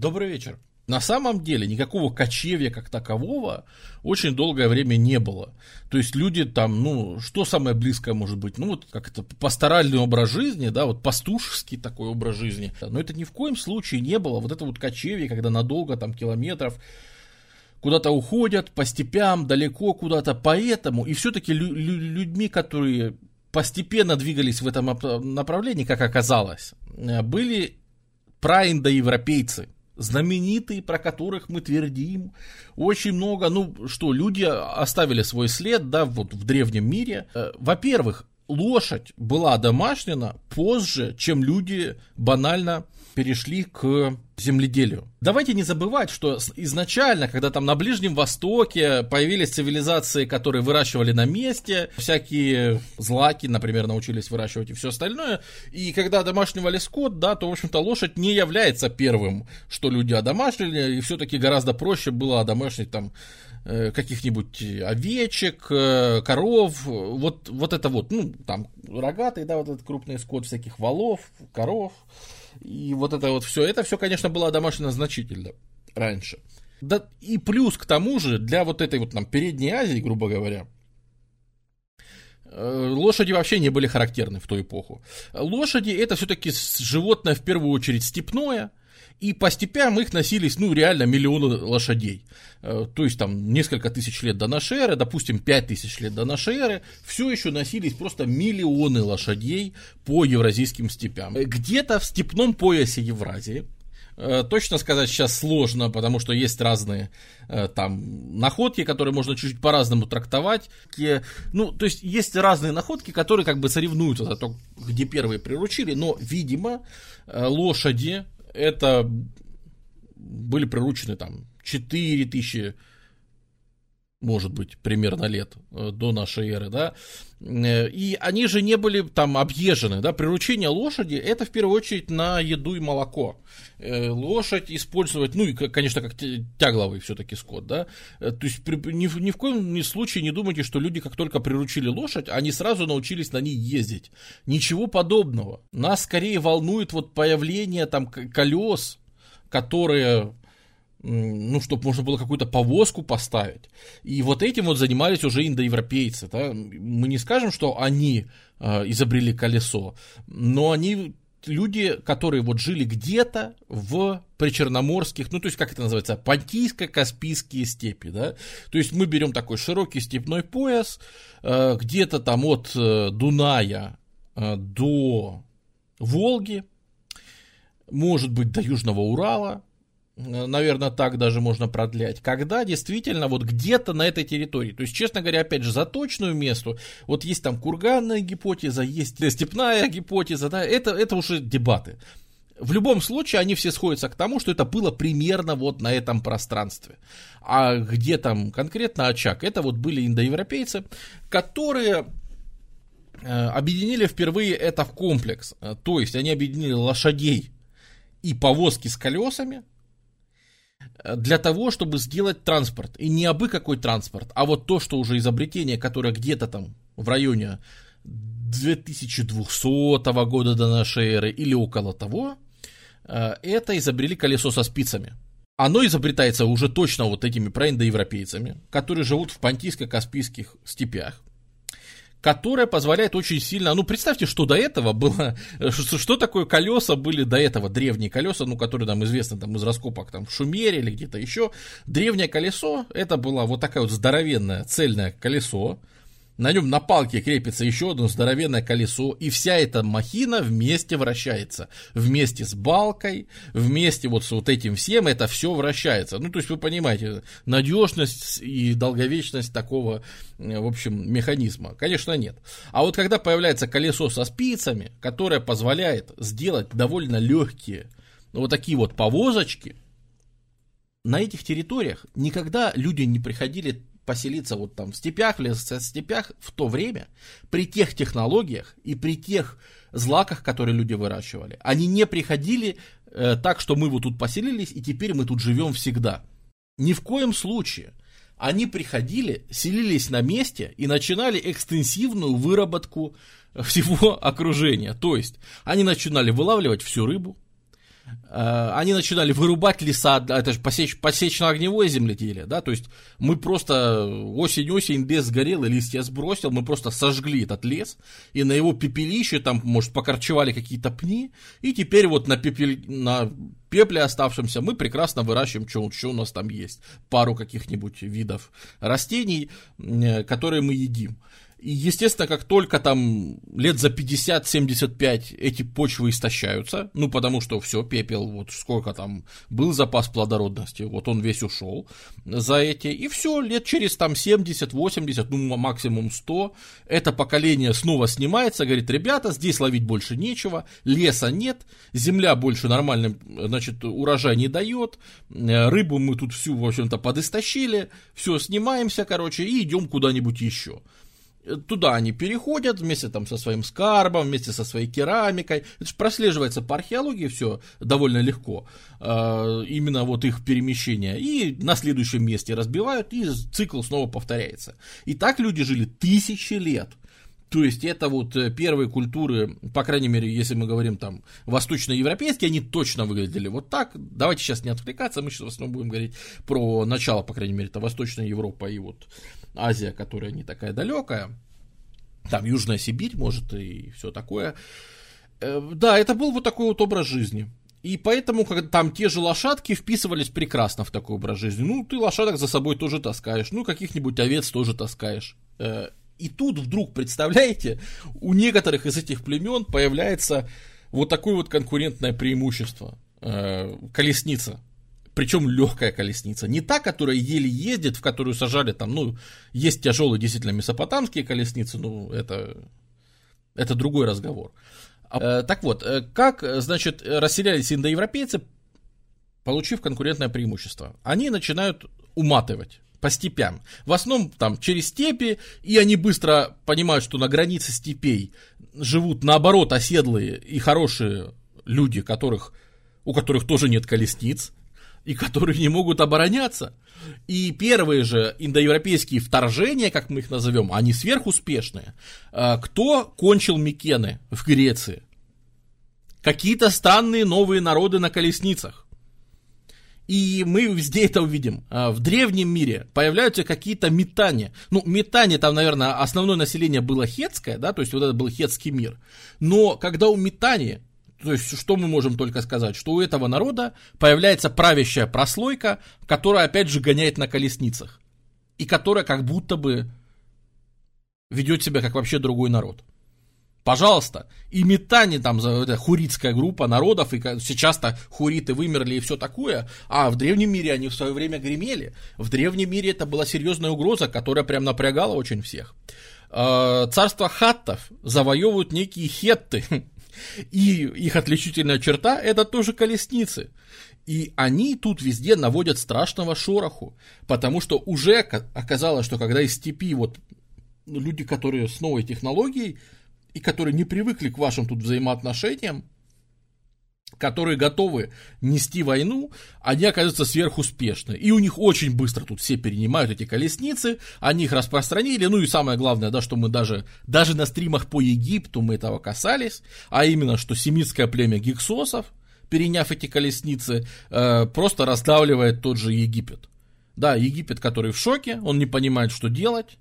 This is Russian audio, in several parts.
Добрый вечер. На самом деле никакого кочевья как такового очень долгое время не было. То есть люди там, ну, что самое близкое может быть? Ну, вот как это пасторальный образ жизни, да, вот пастушеский такой образ жизни. Но это ни в коем случае не было. Вот это вот кочевье, когда надолго, там, километров, куда-то уходят по степям, далеко куда-то. Поэтому, и все-таки лю- лю- людьми, которые постепенно двигались в этом направлении, как оказалось, э, были праиндоевропейцы – знаменитые, про которых мы твердим, очень много, ну что, люди оставили свой след, да, вот в древнем мире. Э, во-первых, лошадь была домашняна позже, чем люди банально перешли к земледелию. Давайте не забывать, что изначально, когда там на Ближнем Востоке появились цивилизации, которые выращивали на месте, всякие злаки, например, научились выращивать и все остальное, и когда домашнивали скот, да, то, в общем-то, лошадь не является первым, что люди одомашнили, и все-таки гораздо проще было одомашнить там э, каких-нибудь овечек, э, коров, вот, вот это вот, ну, там, рогатый, да, вот этот крупный скот, всяких валов, коров, и вот это вот все, это все, конечно, было домашнее значительно раньше. Да, и плюс к тому же, для вот этой вот нам передней Азии, грубо говоря, э, лошади вообще не были характерны в ту эпоху. Лошади это все-таки животное в первую очередь степное, и по степям их носились, ну, реально миллионы лошадей. Э, то есть там несколько тысяч лет до нашей эры, допустим, пять тысяч лет до нашей эры, все еще носились просто миллионы лошадей по евразийским степям. Э, где-то в степном поясе Евразии, э, Точно сказать сейчас сложно, потому что есть разные там находки, которые можно чуть-чуть по-разному трактовать. Ну, то есть есть разные находки, которые как бы соревнуются за то, где первые приручили, но, видимо, лошади это были приручены там 4 тысячи, может быть, примерно лет э, до нашей эры, да, э, и они же не были там объезжены, да, приручение лошади это в первую очередь на еду и молоко. Э, лошадь использовать, ну и, конечно, как тягловый все-таки скот, да, то есть ни, ни в коем случае не думайте, что люди, как только приручили лошадь, они сразу научились на ней ездить. Ничего подобного. Нас скорее волнует вот появление там колес, которые ну, чтобы можно было какую-то повозку поставить. И вот этим вот занимались уже индоевропейцы. Да? Мы не скажем, что они э, изобрели колесо, но они люди, которые вот жили где-то в причерноморских, ну, то есть, как это называется, Понтийско-Каспийские степи, да, то есть, мы берем такой широкий степной пояс, э, где-то там от э, Дуная э, до Волги, может быть, до Южного Урала, наверное, так даже можно продлять, когда действительно вот где-то на этой территории, то есть, честно говоря, опять же, за точную месту, вот есть там курганная гипотеза, есть степная гипотеза, да, это, это уже дебаты. В любом случае, они все сходятся к тому, что это было примерно вот на этом пространстве. А где там конкретно очаг? Это вот были индоевропейцы, которые э, объединили впервые это в комплекс. Э, то есть, они объединили лошадей и повозки с колесами, для того, чтобы сделать транспорт. И не абы какой транспорт, а вот то, что уже изобретение, которое где-то там в районе 2200 года до нашей эры или около того, э, это изобрели колесо со спицами. Оно изобретается уже точно вот этими проиндоевропейцами, которые живут в понтийско-каспийских степях которая позволяет очень сильно, ну представьте, что до этого было, что, что такое колеса были до этого, древние колеса, ну которые нам известны там из раскопок там в Шумере или где-то еще, древнее колесо, это было вот такое вот здоровенное цельное колесо, на нем на палке крепится еще одно здоровенное колесо, и вся эта махина вместе вращается. Вместе с балкой, вместе вот с вот этим всем, это все вращается. Ну, то есть, вы понимаете, надежность и долговечность такого, э, в общем, механизма. Конечно, нет. А вот когда появляется колесо со спицами, которое позволяет сделать довольно легкие, вот такие вот повозочки, на этих территориях никогда люди не приходили поселиться вот там в степях, в лесостепях в то время, при тех технологиях и при тех злаках, которые люди выращивали, они не приходили э, так, что мы вот тут поселились и теперь мы тут живем всегда. Ни в коем случае. Они приходили, селились на месте и начинали экстенсивную выработку всего окружения. То есть они начинали вылавливать всю рыбу, они начинали вырубать леса, это же посеч, посечно-огневое земледелие, да, то есть мы просто осень-осень лес сгорел, и листья сбросил, мы просто сожгли этот лес, и на его пепелище там, может, покорчевали какие-то пни, и теперь вот на, пепель, на пепле оставшемся мы прекрасно выращиваем, что, что у нас там есть, пару каких-нибудь видов растений, э, которые мы едим. И, естественно, как только там лет за 50-75 эти почвы истощаются, ну, потому что все, пепел, вот сколько там был запас плодородности, вот он весь ушел за эти, и все, лет через там 70-80, ну, максимум 100, это поколение снова снимается, говорит, ребята, здесь ловить больше нечего, леса нет, земля больше нормально, значит, урожай не дает, рыбу мы тут всю, в общем-то, подистощили, все, снимаемся, короче, и идем куда-нибудь еще. Туда они переходят вместе там со своим скарбом, вместе со своей керамикой. Это же прослеживается по археологии все довольно легко. Э, именно вот их перемещение. И на следующем месте разбивают, и цикл снова повторяется. И так люди жили тысячи лет. То есть это вот э, первые культуры, по крайней мере, если мы говорим там восточноевропейские, они точно выглядели вот так. Давайте сейчас не отвлекаться, мы сейчас в основном будем говорить про начало, по крайней мере, это Восточная Европа и вот Азия, которая не такая далекая, там Южная Сибирь, может, и все такое. Э, да, это был вот такой вот образ жизни. И поэтому, когда там те же лошадки вписывались прекрасно в такой образ жизни. Ну, ты лошадок за собой тоже таскаешь, ну, каких-нибудь овец тоже таскаешь. Э, и тут вдруг, представляете, у некоторых из этих племен появляется вот такое вот конкурентное преимущество. Э, колесница причем легкая колесница. Не та, которая еле ездит, в которую сажали там, ну, есть тяжелые действительно месопотамские колесницы, ну, это, это другой разговор. А, э, так вот, э, как, значит, расселялись индоевропейцы, получив конкурентное преимущество? Они начинают уматывать по степям. В основном там через степи, и они быстро понимают, что на границе степей живут наоборот оседлые и хорошие люди, которых, у которых тоже нет колесниц, и которые не могут обороняться. И первые же индоевропейские вторжения, как мы их назовем, они сверхуспешные. А, кто кончил Микены в Греции? Какие-то странные новые народы на колесницах. И мы везде это увидим. А, в древнем мире появляются какие-то метания. Ну, метания там, наверное, основное население было хетское, да, то есть вот это был хетский мир. Но когда у метания то есть, что мы можем только сказать? Что у этого народа появляется правящая прослойка, которая, опять же, гоняет на колесницах. И которая как будто бы ведет себя как вообще другой народ. Пожалуйста. И метани там, это хуритская группа народов, и сейчас-то хуриты вымерли и все такое, а в древнем мире они в свое время гремели. В древнем мире это была серьезная угроза, которая прям напрягала очень всех. А, царство хаттов завоевывают некие хетты, И их отличительная черта – это тоже колесницы. И они тут везде наводят страшного шороху, потому что уже оказалось, что когда из степи вот люди, которые с новой технологией, и которые не привыкли к вашим тут взаимоотношениям, которые готовы нести войну, они оказываются сверхуспешны. И у них очень быстро тут все перенимают эти колесницы, они их распространили. Ну и самое главное, да, что мы даже, даже на стримах по Египту мы этого касались, а именно, что семитское племя гиксосов, переняв эти колесницы, э, просто раздавливает тот же Египет. Да, Египет, который в шоке, он не понимает, что делать,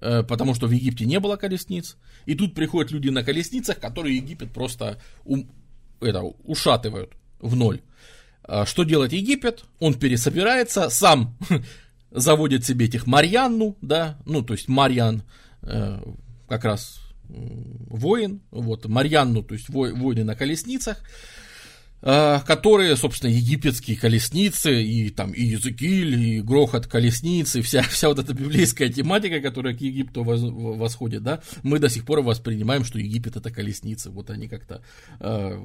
э, потому что в Египте не было колесниц. И тут приходят люди на колесницах, которые Египет просто это, ушатывают в ноль. А что делает Египет? Он пересобирается, сам заводит себе этих Марьянну, да, ну, то есть Марьян э, как раз воин, вот, Марьянну, то есть воины на колесницах, которые, собственно, египетские колесницы, и там и Языкиль, и грохот колесницы, вся, вся вот эта библейская тематика, которая к Египту восходит, да, мы до сих пор воспринимаем, что Египет это колесницы, вот они как-то э,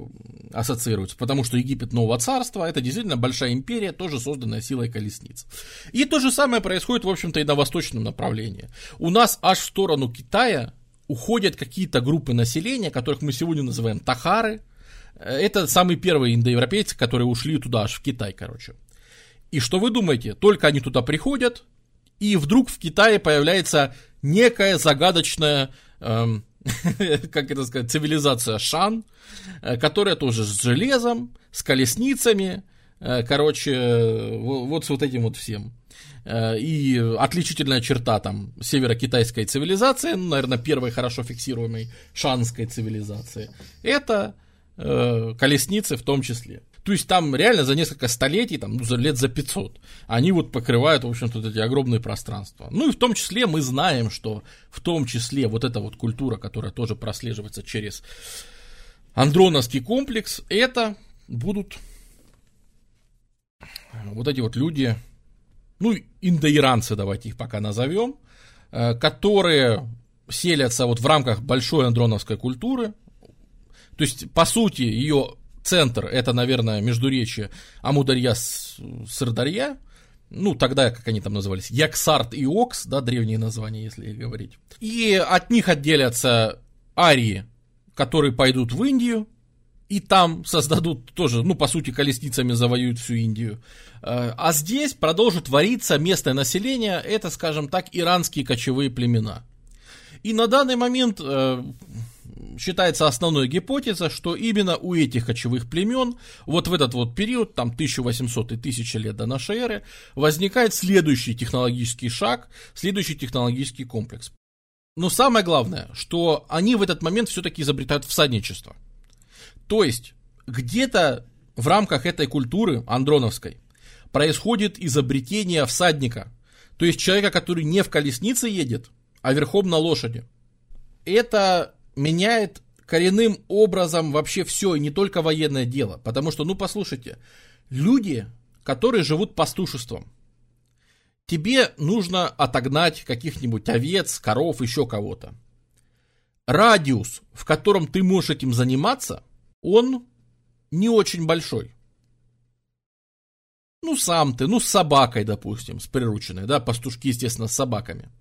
ассоциируются, потому что Египет нового царства, это действительно большая империя, тоже созданная силой колесниц. И то же самое происходит, в общем-то, и на восточном направлении. У нас аж в сторону Китая уходят какие-то группы населения, которых мы сегодня называем тахары, это самые первые индоевропейцы, которые ушли туда, аж в Китай, короче. И что вы думаете? Только они туда приходят, и вдруг в Китае появляется некая загадочная, эм, как это сказать, цивилизация Шан, э, которая тоже с железом, с колесницами, э, короче, вот с вот этим вот всем. Э, и отличительная черта там северо-китайской цивилизации, ну, наверное, первой хорошо фиксируемой шанской цивилизации, это э, колесницы в том числе. То есть там реально за несколько столетий, там, ну, за лет за 500, они вот покрывают, в общем-то, эти огромные пространства. Ну и в том числе мы знаем, что в том числе вот эта вот культура, которая тоже прослеживается через Андроновский комплекс, это будут вот эти вот люди, ну, индоиранцы, давайте их пока назовем, э, которые селятся вот в рамках большой андроновской культуры. То есть, по сути, ее центр, это, наверное, междуречие Амударья с Сырдарья, ну, тогда, как они там назывались, Яксарт и Окс, да, древние названия, если говорить. И от них отделятся арии, которые пойдут в Индию, и там создадут тоже, ну, по сути, колесницами завоюют всю Индию. Э, а здесь продолжит вариться местное население, это, скажем так, иранские кочевые племена. И на данный момент э, считается основной гипотеза, что именно у этих кочевых племен вот в этот вот период, там 1800 и 1000 лет до нашей эры, возникает следующий технологический шаг, следующий технологический комплекс. Но самое главное, что они в этот момент все-таки изобретают всадничество. То есть, где-то в рамках этой культуры андроновской происходит изобретение всадника. То есть человека, который не в колеснице едет, а верхом на лошади. Это меняет коренным образом вообще все, и не только военное дело. Потому что, ну послушайте, люди, которые живут пастушеством, тебе нужно отогнать каких-нибудь овец, коров, еще кого-то. Радиус, в котором ты можешь этим заниматься, он не очень большой. Ну, сам ты, ну, с собакой, допустим, с прирученной, да, пастушки, естественно, с собаками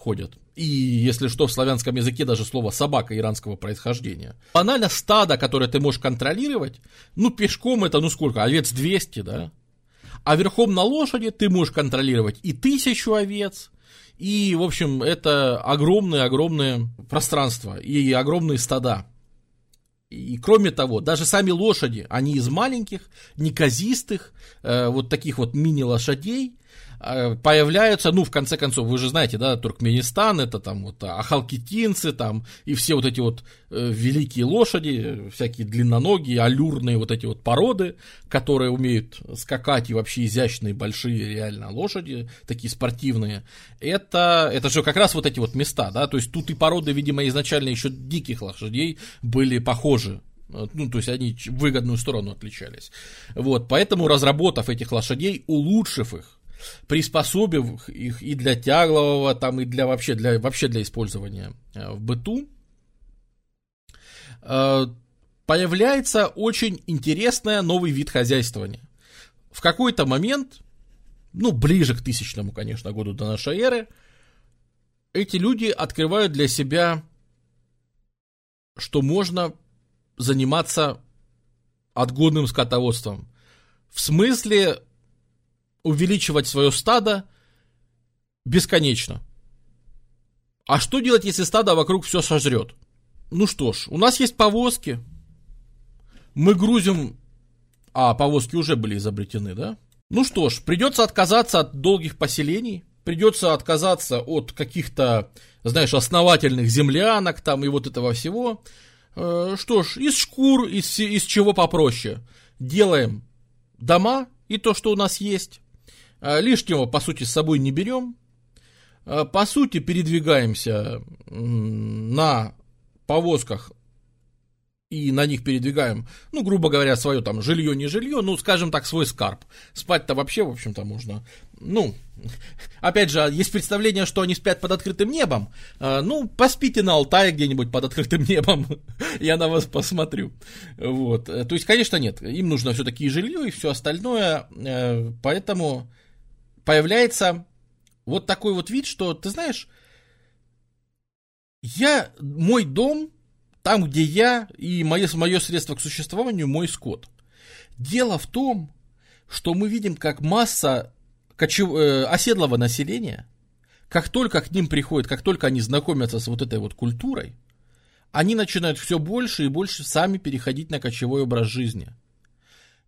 ходят. И, если что, в славянском языке даже слово «собака» иранского происхождения. Банально стадо, которое ты можешь контролировать, ну, пешком это, ну, сколько, овец 200, да? А верхом на лошади ты можешь контролировать и тысячу овец, и, в общем, это огромное-огромное пространство и огромные стада. И кроме того, даже сами лошади, они из маленьких, неказистых, э, вот таких вот мини-лошадей, появляются, ну, в конце концов, вы же знаете, да, Туркменистан, это там вот ахалкитинцы, там, и все вот эти вот э, великие лошади, всякие длинноногие, аллюрные вот эти вот породы, которые умеют скакать и вообще изящные, большие реально лошади, такие спортивные, это, это же как раз вот эти вот места, да, то есть тут и породы, видимо, изначально еще диких лошадей были похожи ну, то есть они в выгодную сторону отличались. Вот, поэтому разработав этих лошадей, улучшив их, приспособив их и для тяглового, там, и для вообще для, вообще для использования э, в быту, э, появляется очень интересный новый вид хозяйствования. В какой-то момент, ну, ближе к тысячному, конечно, году до нашей эры, эти люди открывают для себя, что можно заниматься отгонным скотоводством. В смысле увеличивать свое стадо бесконечно. А что делать, если стадо вокруг все сожрет? Ну что ж, у нас есть повозки. Мы грузим... А, повозки уже были изобретены, да? Ну что ж, придется отказаться от долгих поселений, придется отказаться от каких-то, знаешь, основательных землянок там и вот этого всего. Э, что ж, из шкур, из, из чего попроще. Делаем дома и то, что у нас есть. А, лишнего, по сути, с собой не берем. А, по сути, передвигаемся на повозках и на них передвигаем, ну, грубо говоря, свое там жилье, не жилье, ну, скажем так, свой скарб. Спать-то вообще, в общем-то, можно, ну, опять же, есть представление, что они спят под открытым небом. А, ну, поспите на Алтае где-нибудь под открытым небом, я на вас посмотрю. Вот, то есть, конечно, нет, им нужно все-таки и жилье, и все остальное, э, поэтому появляется вот такой вот вид, что, ты знаешь, я, мой дом, там, где я и мое, мое средство к существованию, мой скот. Дело в том, что мы видим, как масса кочев... э, оседлого населения, как только к ним приходит, как только они знакомятся с вот этой вот культурой, они начинают все больше и больше сами переходить на кочевой образ жизни.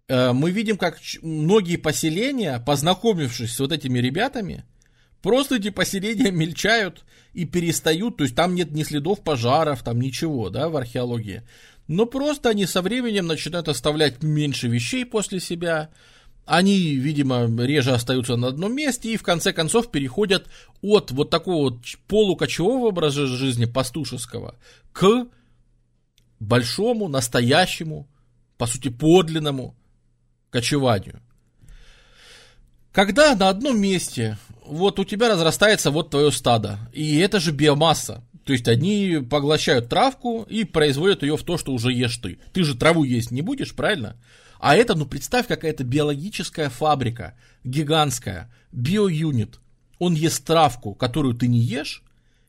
Э, мы видим, как многие поселения, познакомившись с вот этими ребятами, просто эти поселения мельчают и перестают, то есть там нет ни следов пожаров, там ничего, да, в археологии. Но просто они со временем начинают оставлять меньше вещей после себя, они, видимо, реже остаются на одном месте и в конце концов переходят от вот такого вот полукочевого образа жизни пастушеского к большому, настоящему, по сути, подлинному кочеванию. Когда на одном месте вот у тебя разрастается вот твое стадо, и это же биомасса, то есть они поглощают травку и производят ее в то, что уже ешь ты. Ты же траву есть не будешь, правильно? А это, ну представь, какая-то биологическая фабрика, гигантская, биоюнит. Он ест травку, которую ты не ешь,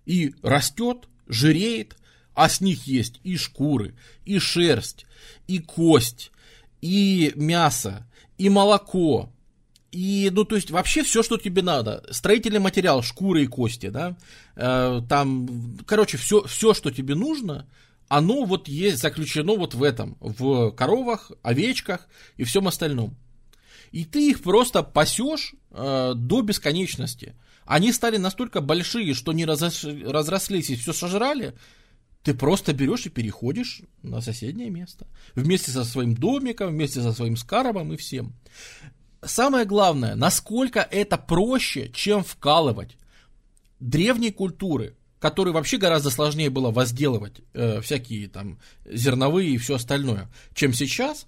и растет, жиреет, а с них есть и шкуры, и шерсть, и кость, и мясо, и молоко, и, ну, то есть, вообще все, что тебе надо. Строительный материал, шкуры и кости, да, э, там, короче, все, все, что тебе нужно, оно вот есть заключено вот в этом, в коровах, овечках и всем остальном. И ты их просто пасешь э, до бесконечности. Они стали настолько большие, что не разос, разрослись и все сожрали, ты просто берешь и переходишь на соседнее место. Вместе со своим домиком, вместе со своим скарабом и всем самое главное, насколько это проще, чем вкалывать. Древние культуры, которые вообще гораздо сложнее было возделывать э, всякие там зерновые и все остальное, чем сейчас,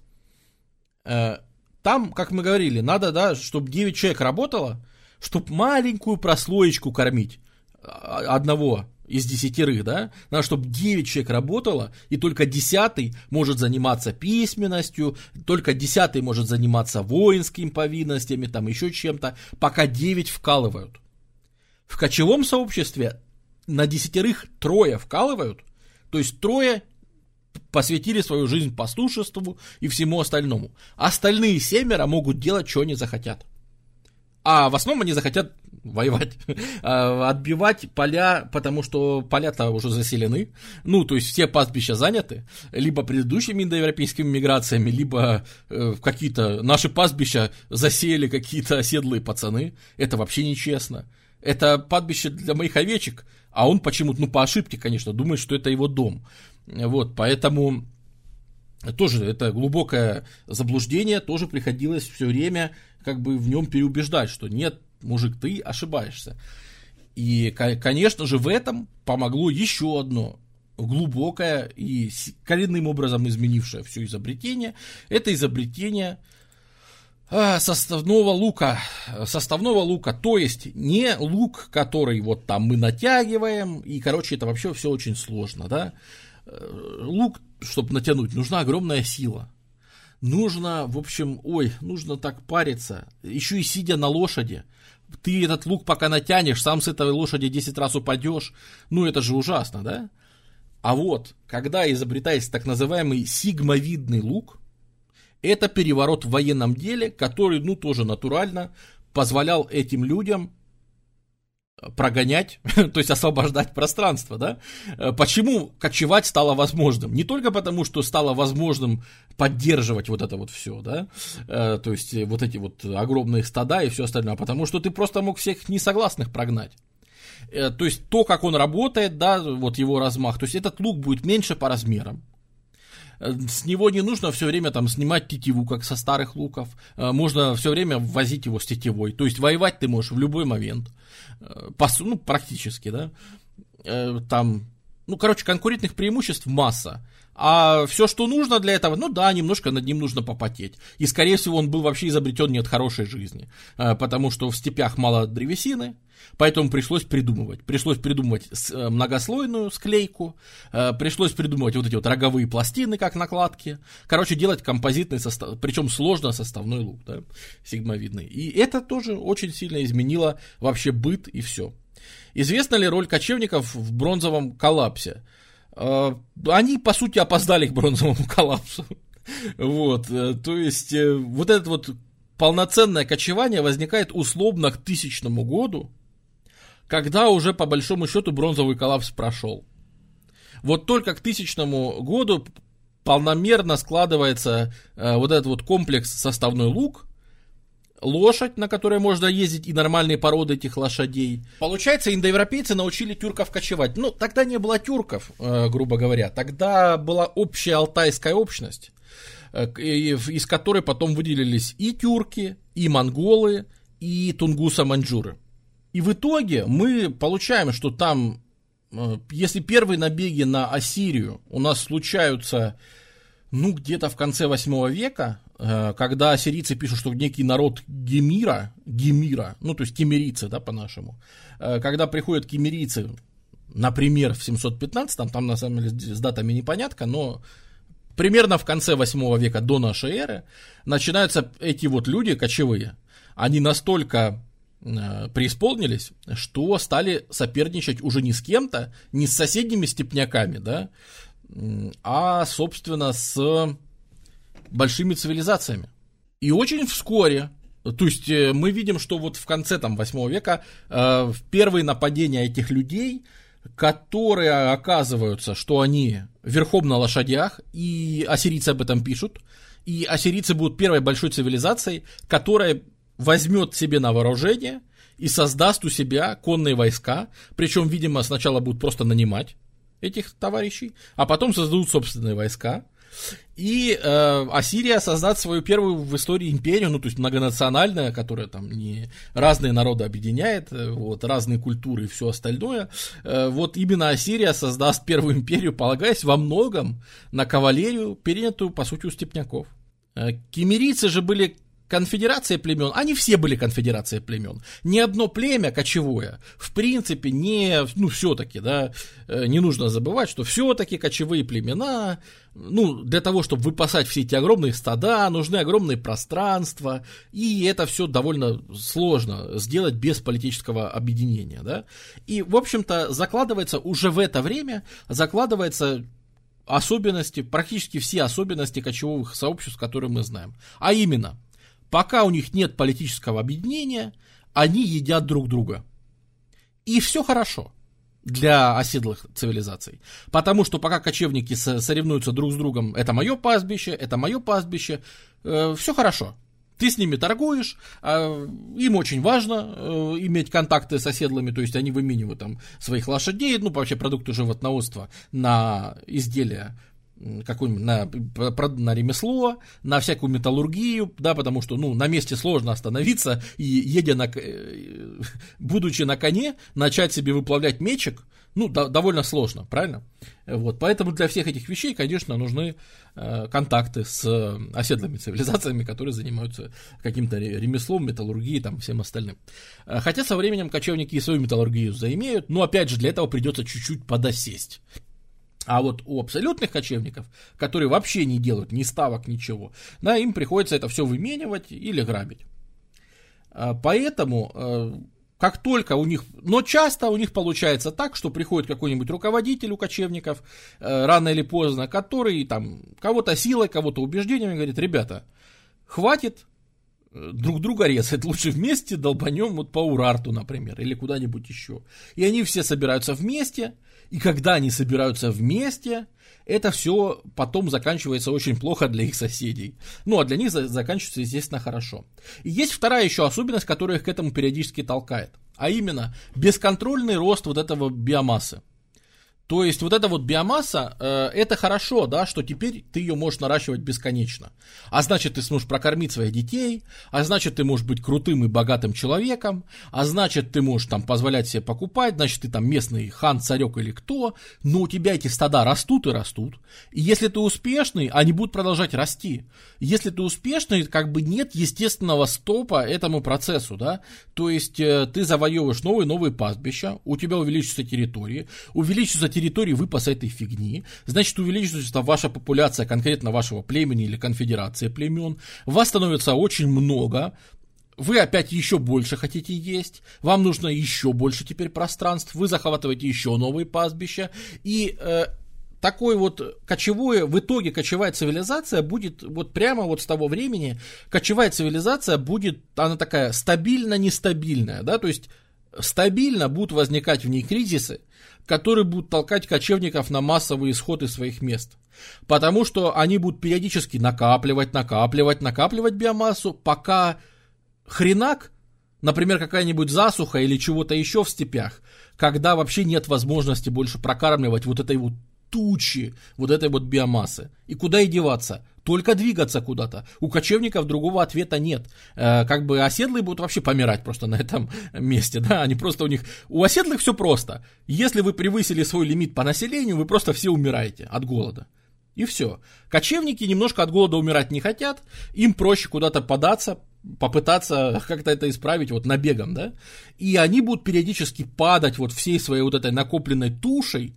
э, там, как мы говорили, надо, да, чтобы 9 человек работало, чтобы маленькую прослоечку кормить а, одного из десятерых, да, надо, чтобы 9 человек работало, и только десятый может заниматься письменностью, только десятый может заниматься воинскими повинностями, там еще чем-то, пока 9 вкалывают. В кочевом сообществе на десятерых трое вкалывают, то есть трое посвятили свою жизнь пастушеству и всему остальному. Остальные семеро могут делать, что они захотят. А в основном они захотят воевать, а, отбивать поля, потому что поля-то уже заселены, ну, то есть все пастбища заняты, либо предыдущими индоевропейскими миграциями, либо э, какие-то наши пастбища засеяли какие-то оседлые пацаны, это вообще нечестно. Это пастбище для моих овечек, а он почему-то, ну, по ошибке, конечно, думает, что это его дом. Вот, поэтому тоже это глубокое заблуждение, тоже приходилось все время как бы в нем переубеждать, что нет, мужик, ты ошибаешься. И, конечно же, в этом помогло еще одно глубокое и коренным образом изменившее все изобретение. Это изобретение а, составного лука. Составного лука, то есть не лук, который вот там мы натягиваем, и, короче, это вообще все очень сложно, да. Э, лук, чтобы натянуть, нужна огромная сила нужно, в общем, ой, нужно так париться, еще и сидя на лошади. Ты этот лук пока натянешь, сам с этой лошади 10 раз упадешь. Ну, это же ужасно, да? А вот, когда изобретается так называемый сигмовидный лук, это переворот в военном деле, который, ну, тоже натурально позволял этим людям прогонять, то есть освобождать пространство, да? Э, почему кочевать стало возможным? Не только потому, что стало возможным поддерживать вот это вот все, да, э, то есть вот эти вот огромные стада и все остальное, а потому что ты просто мог всех несогласных прогнать. Э, то есть то, как он работает, да, вот его размах, то есть этот лук будет меньше по размерам, с него не нужно все время там снимать тетиву, как со старых луков. Можно все время возить его с тетивой. То есть воевать ты можешь в любой момент. Э, ну, практически, да, э, там, ну, короче, конкурентных преимуществ масса. А все, что нужно для этого, ну да, немножко над ним нужно попотеть. И, скорее всего, он был вообще изобретен не от хорошей жизни. Э, потому что в степях мало древесины, поэтому пришлось придумывать. Пришлось придумывать многослойную склейку, пришлось придумывать вот эти вот роговые пластины, как накладки. Короче, делать композитный состав, причем сложно составной лук, да, сигмовидный. И это тоже очень сильно изменило вообще быт и все. Известна ли роль кочевников в бронзовом коллапсе? А, они, по сути, опоздали к бронзовому коллапсу. Вот, э, то есть, э, вот это вот полноценное кочевание возникает условно к тысячному году, когда уже, по большому счету, бронзовый коллапс прошел. Вот только к тысячному году полномерно складывается э, вот этот вот комплекс составной лук, лошадь, на которой можно ездить, и нормальные породы этих лошадей. Получается, индоевропейцы научили тюрков кочевать. Ну, тогда не было тюрков, э, грубо говоря. Тогда была общая алтайская общность, э, из которой потом выделились и тюрки, и монголы, и тунгуса-маньчжуры. И в итоге мы получаем, что там, э, если первые набеги на Ассирию у нас случаются, ну, где-то в конце 8 века, Э, когда ассирийцы пишут, что некий народ Гемира, Гемира, ну то есть кемерийцы, да, по-нашему, э, когда приходят кемерийцы, например, в 715, там на самом деле с датами непонятка, но примерно в конце 8 века до нашей эры начинаются эти вот люди кочевые. Они настолько преисполнились, что стали соперничать уже не с кем-то, не с соседними степняками, да, а, собственно, с большими цивилизациями. И очень вскоре, то есть э, мы видим, что вот в конце там 8 века э, первые нападения этих людей, которые оказываются, что они верхом на лошадях, и ассирийцы об этом пишут, и ассирийцы будут первой большой цивилизацией, которая возьмет себе на вооружение и создаст у себя конные войска, причем, видимо, сначала будут просто нанимать этих товарищей, а потом создадут собственные войска, и э, Ассирия создать свою первую в истории империю, ну, то есть многонациональная, которая там не разные народы объединяет, э, вот, разные культуры и все остальное. Э, вот именно Ассирия создаст первую империю, полагаясь во многом на кавалерию, перенятую, по сути, у степняков. Э, кемерийцы же были конфедерация племен, они все были конфедерация племен. Ни одно племя кочевое, в принципе, не, ну, все-таки, да, э, не нужно забывать, что все-таки кочевые племена, ну, для того, чтобы выпасать все эти огромные стада, нужны огромные пространства, и это все довольно сложно сделать без политического объединения, да. И, в общем-то, закладывается уже в это время, закладывается особенности, практически все особенности кочевых сообществ, которые мы знаем. А именно, Пока у них нет политического объединения, они едят друг друга. И все хорошо для оседлых цивилизаций. Потому что пока кочевники соревнуются друг с другом, это мое пастбище, это мое пастбище, э, все хорошо. Ты с ними торгуешь, э, им очень важно э, иметь контакты с оседлыми, то есть они выменивают там своих лошадей, ну вообще продукты животноводства на изделия какое-нибудь на, на ремесло, на всякую металлургию, да, потому что, ну, на месте сложно остановиться и, едя на, э, будучи на коне, начать себе выплавлять мечик, ну, до, довольно сложно, правильно? Вот, поэтому для всех этих вещей, конечно, нужны э, контакты с оседлыми цивилизациями, которые занимаются каким-то ремеслом, металлургией, там, всем остальным. Э, хотя со временем кочевники и свою металлургию заимеют, но, опять же, для этого придется чуть-чуть подосесть. А вот у абсолютных кочевников, которые вообще не делают ни ставок, ничего, да, им приходится это все выменивать или грабить. А, поэтому, э, как только у них, но часто у них получается так, что приходит какой-нибудь руководитель у кочевников, э, рано или поздно, который там кого-то силой, кого-то убеждением говорит, ребята, хватит друг друга резать, лучше вместе долбанем вот по Урарту, например, или куда-нибудь еще. И они все собираются вместе, и когда они собираются вместе, это все потом заканчивается очень плохо для их соседей. Ну, а для них заканчивается, естественно, хорошо. И есть вторая еще особенность, которая их к этому периодически толкает. А именно, бесконтрольный рост вот этого биомассы. То есть вот эта вот биомасса, э, это хорошо, да, что теперь ты ее можешь наращивать бесконечно. А значит, ты сможешь прокормить своих детей, а значит, ты можешь быть крутым и богатым человеком, а значит, ты можешь там позволять себе покупать, значит, ты там местный хан, царек или кто, но у тебя эти стада растут и растут. И если ты успешный, они будут продолжать расти. Если ты успешный, как бы нет естественного стопа этому процессу, да, то есть э, ты завоевываешь новые новые пастбища, у тебя увеличиваются территории, увеличиваются территории выпаса этой фигни, значит увеличивается ваша популяция конкретно вашего племени или конфедерации племен, вас становится очень много, вы опять еще больше хотите есть, вам нужно еще больше теперь пространств, вы захватываете еще новые пастбища, и э, такой вот кочевое, в итоге кочевая цивилизация будет, вот прямо вот с того времени, кочевая цивилизация будет, она такая стабильно-нестабильная, да, то есть стабильно будут возникать в ней кризисы, которые будут толкать кочевников на массовый исход из своих мест. Потому что они будут периодически накапливать, накапливать, накапливать биомассу, пока хренак, например, какая-нибудь засуха или чего-то еще в степях, когда вообще нет возможности больше прокармливать вот этой вот тучи вот этой вот биомассы. И куда и деваться? Только двигаться куда-то. У кочевников другого ответа нет. Э, как бы оседлые будут вообще помирать просто на этом месте, да, они просто у них... У оседлых все просто. Если вы превысили свой лимит по населению, вы просто все умираете от голода. И все. Кочевники немножко от голода умирать не хотят, им проще куда-то податься, попытаться как-то это исправить вот набегом, да, и они будут периодически падать вот всей своей вот этой накопленной тушей,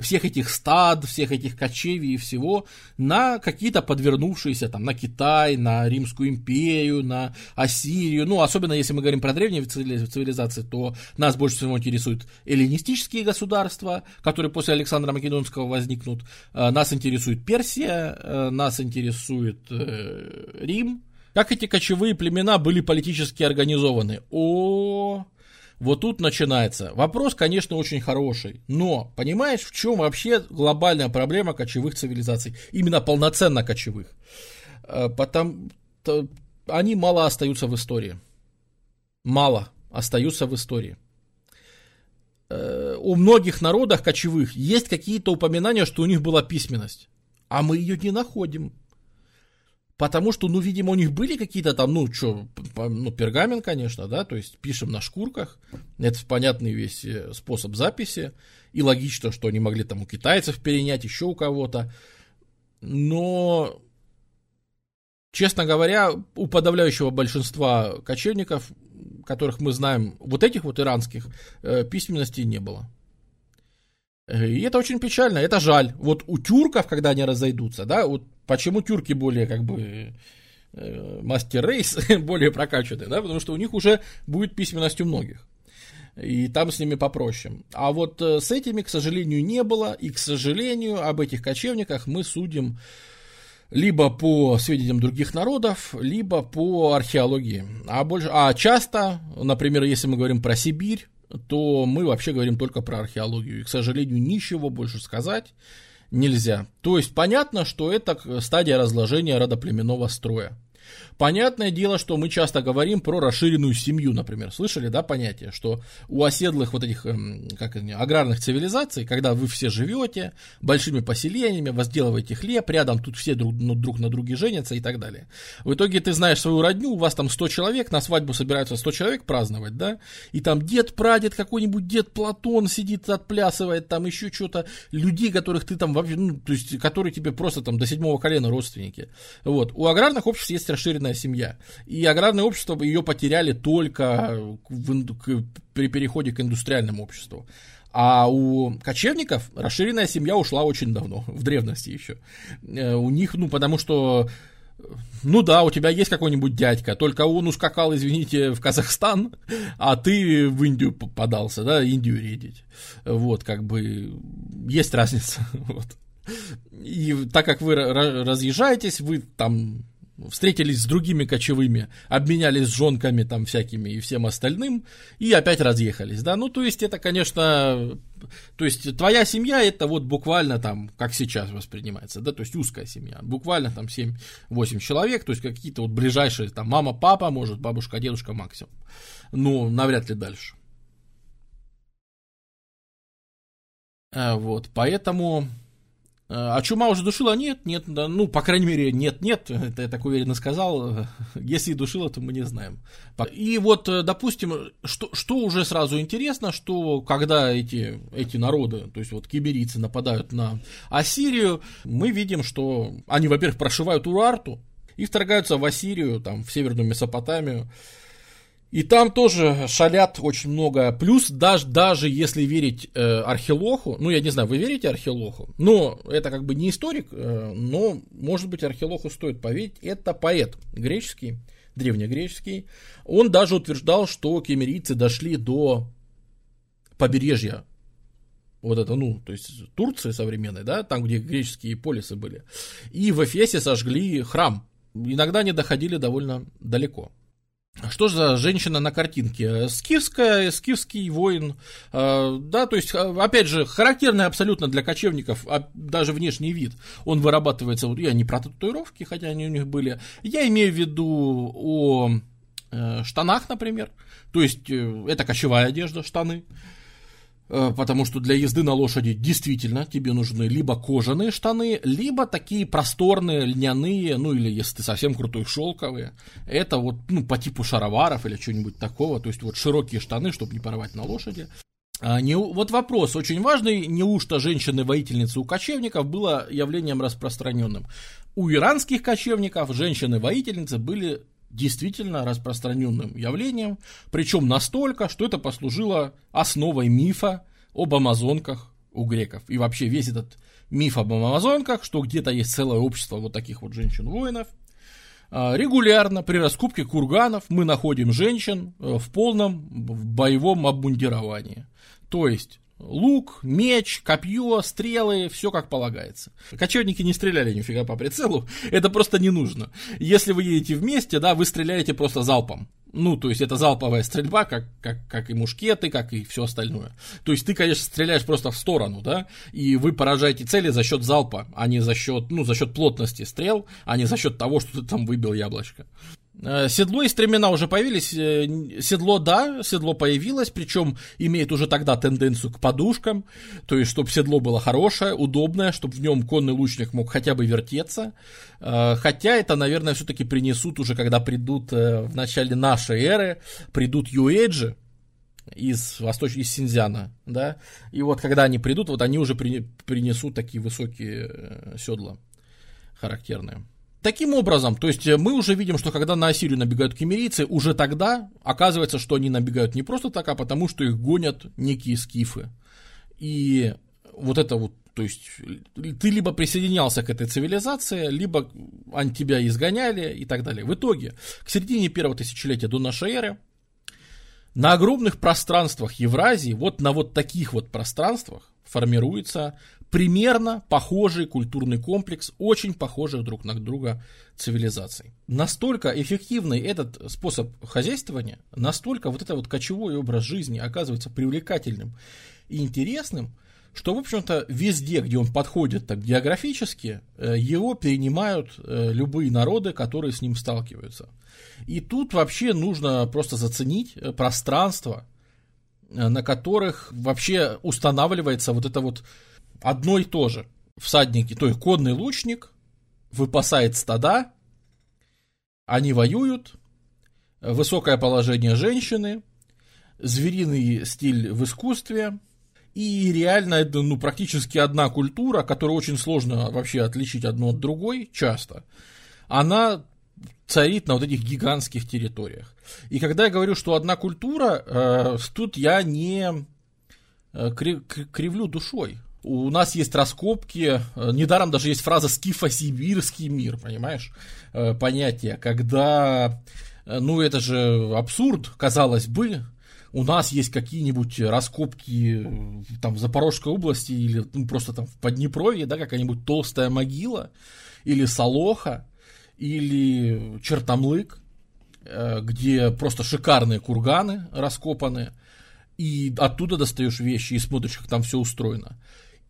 всех этих стад, всех этих кочевий и всего на какие-то подвернувшиеся, там, на Китай, на Римскую империю, на Ассирию, ну, особенно если мы говорим про древние цивилизации, то нас больше всего интересуют эллинистические государства, которые после Александра Македонского возникнут, э, нас интересует Персия, э, нас интересует э, Рим, как эти кочевые племена были политически организованы? О, вот тут начинается. Вопрос, конечно, очень хороший, но понимаешь, в чем вообще глобальная проблема кочевых цивилизаций? Именно полноценно кочевых. Э, Потому они мало остаются в истории. Мало остаются в истории. Э, у многих народов кочевых есть какие-то упоминания, что у них была письменность, а мы ее не находим. Потому что, ну, видимо, у них были какие-то там, ну, что, ну, пергамент, конечно, да, то есть пишем на шкурках. Это понятный весь э, способ записи. И логично, что они могли там у китайцев перенять, еще у кого-то. Но, честно говоря, у подавляющего большинства кочевников, которых мы знаем, вот этих вот иранских, э, письменности не было. И это очень печально, это жаль. Вот у тюрков, когда они разойдутся, да, вот Почему тюрки более как бы э, мастер рейс, более прокачанные, да, потому что у них уже будет письменность у многих. И там с ними попроще. А вот э, с этими, к сожалению, не было. И, к сожалению, об этих кочевниках мы судим либо по сведениям других народов, либо по археологии. А, больше, а часто, например, если мы говорим про Сибирь, то мы вообще говорим только про археологию. И, к сожалению, ничего больше сказать нельзя. То есть понятно, что это стадия разложения родоплеменного строя. Понятное дело, что мы часто говорим про расширенную семью, например. Слышали, да, понятие, что у оседлых вот этих, эм, как они, аграрных цивилизаций, когда вы все живете большими поселениями, возделываете хлеб, рядом тут все друг, ну, друг на друге женятся и так далее. В итоге ты знаешь свою родню, у вас там 100 человек, на свадьбу собираются 100 человек праздновать, да, и там дед, прадед, какой-нибудь дед Платон сидит, отплясывает, там еще что-то, людей, которых ты там вообще, ну, то есть, которые тебе просто там до седьмого колена родственники. Вот. У аграрных обществ есть расширенная аграрная семья. И аграрное общество ее потеряли только в, к, при переходе к индустриальному обществу. А у кочевников расширенная семья ушла очень давно, в древности еще. Э, у них, ну, потому что ну да, у тебя есть какой-нибудь дядька, только он ускакал, извините, в Казахстан, а ты в Индию подался, да, Индию редить. Вот, как бы, есть разница. Вот. И так как вы разъезжаетесь, вы там встретились с другими кочевыми, обменялись жонками там всякими и всем остальным, и опять разъехались, да, ну, то есть это, конечно, то есть твоя семья это вот буквально там, как сейчас воспринимается, да, то есть узкая семья, буквально там 7-8 человек, то есть какие-то вот ближайшие, там, мама, папа, может, бабушка, дедушка максимум, ну, навряд ли дальше. А, вот, поэтому а чума уже душила? Нет, нет, да, ну, по крайней мере, нет, нет, это я так уверенно сказал. Если и душила, то мы не знаем. И вот, э, допустим, что, что уже сразу интересно, что когда эти, эти народы, то есть вот киберийцы нападают на Ассирию, мы видим, что они, во-первых, прошивают Урарту и вторгаются в Ассирию, там, в Северную Месопотамию, и там тоже шалят очень много. Плюс даже, даже если верить э, Архилоху, ну я не знаю, вы верите Архилоху? Но это как бы не историк, э, но может быть Архилоху стоит поверить. Это поэт греческий, древнегреческий. Он даже утверждал, что кемерийцы дошли до побережья вот это, ну, то есть Турции современной, да, там, где греческие полисы были. И в Эфесе сожгли храм. Иногда они доходили довольно далеко. Что за женщина на картинке? Скифская, скифский воин, э, да, то есть, э, опять же, характерный абсолютно для кочевников, а даже внешний вид, он вырабатывается, вот я не про татуировки, хотя они у них были, я имею в виду о э, штанах, например, то есть, это кочевая одежда, штаны, Э, потому что для езды на лошади действительно тебе нужны либо кожаные штаны, либо такие просторные, льняные, ну или если ты совсем крутой, шелковые. Это вот ну, по типу шароваров или что-нибудь такого, то есть вот широкие штаны, чтобы не порвать на лошади. А, не, вот вопрос очень важный, неужто женщины-воительницы у кочевников было явлением распространенным? У иранских кочевников женщины-воительницы были действительно распространенным явлением, причем настолько, что это послужило основой мифа об амазонках у греков. И вообще весь этот миф об амазонках, что где-то есть целое общество вот таких вот женщин-воинов, а, Регулярно при раскупке курганов мы находим женщин э, в полном боевом обмундировании. То есть Лук, меч, копье, стрелы, все как полагается. Кочевники не стреляли нифига по прицелу, это просто не нужно. Если вы едете вместе, да, вы стреляете просто залпом. Ну, то есть это залповая стрельба, как, как, как и мушкеты, как и все остальное. То есть ты, конечно, стреляешь просто в сторону, да, и вы поражаете цели за счет залпа, а не за счет, ну, за счет плотности стрел, а не за счет того, что ты там выбил яблочко. Э, седло и стремена уже появились. Э, седло, да, седло появилось, причем имеет уже тогда тенденцию к подушкам, то есть, чтобы седло было хорошее, удобное, чтобы в нем конный лучник мог хотя бы вертеться. Э, хотя это, наверное, все-таки принесут уже, когда придут в начале нашей эры, придут юэджи, из Восточ... из Синьцзяна, да, и вот когда они придут, вот они уже принесут такие высокие седла характерные. Таким образом, то есть э, мы уже видим, что когда на Ассирию набегают кемерийцы, уже тогда оказывается, что они набегают не просто так, а потому что их гонят некие скифы. И вот это вот, то есть ты либо присоединялся к этой цивилизации, либо они тебя изгоняли и так далее. В итоге, к середине первого тысячелетия до нашей эры, на огромных пространствах Евразии, вот на вот таких вот пространствах формируется примерно похожий культурный комплекс, очень похожих друг на друга цивилизаций. Настолько эффективный этот способ хозяйствования, настолько вот это вот кочевой образ жизни оказывается привлекательным и интересным, что, в общем-то, везде, где он подходит так географически, э, его перенимают э, любые народы, которые с ним сталкиваются. И тут вообще нужно просто заценить э, пространство, на которых вообще устанавливается вот это вот одно и то же. Всадники, то есть конный лучник выпасает стада, они воюют, высокое положение женщины, звериный стиль в искусстве, и реально это ну, практически одна культура, которую очень сложно вообще отличить одну от другой, часто. Она царит на вот этих гигантских территориях. И когда я говорю, что одна культура, э, тут я не э, кривлю душой. У нас есть раскопки, э, недаром даже есть фраза «скифо-сибирский мир», понимаешь, э, понятие, когда, э, ну это же абсурд, казалось бы, у нас есть какие-нибудь раскопки там в Запорожской области или ну, просто там в Поднепровье, да, какая-нибудь толстая могила, или Солоха, или Чертомлык, где просто шикарные курганы раскопаны, и оттуда достаешь вещи и смотришь, как там все устроено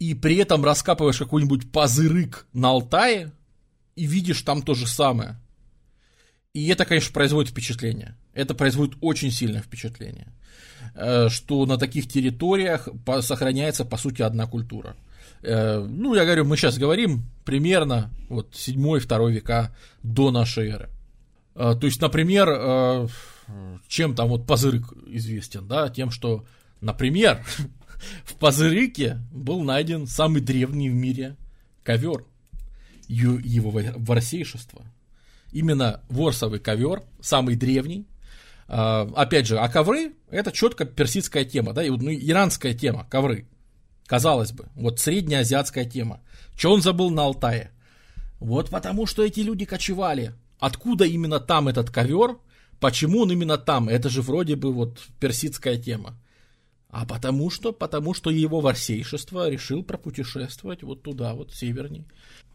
и при этом раскапываешь какой-нибудь позырык на Алтае, и видишь там то же самое. И это, конечно, производит впечатление. Это производит очень сильное впечатление. Э, что на таких территориях сохраняется, по сути, одна культура. Э, ну, я говорю, мы сейчас говорим примерно вот 7-2 века до нашей эры. Э, то есть, например, чем там вот Позырык известен, да, тем, что, например, в Пазырыке был найден самый древний в мире ковер его ворсейшества. Именно ворсовый ковер, самый древний. А, опять же, а ковры это четко персидская тема, да, ну, иранская тема, ковры. Казалось бы, вот среднеазиатская тема. Че он забыл на Алтае? Вот потому что эти люди кочевали. Откуда именно там этот ковер? Почему он именно там? Это же вроде бы вот персидская тема. А потому что, потому что его ворсейшество решил пропутешествовать вот туда, вот северней.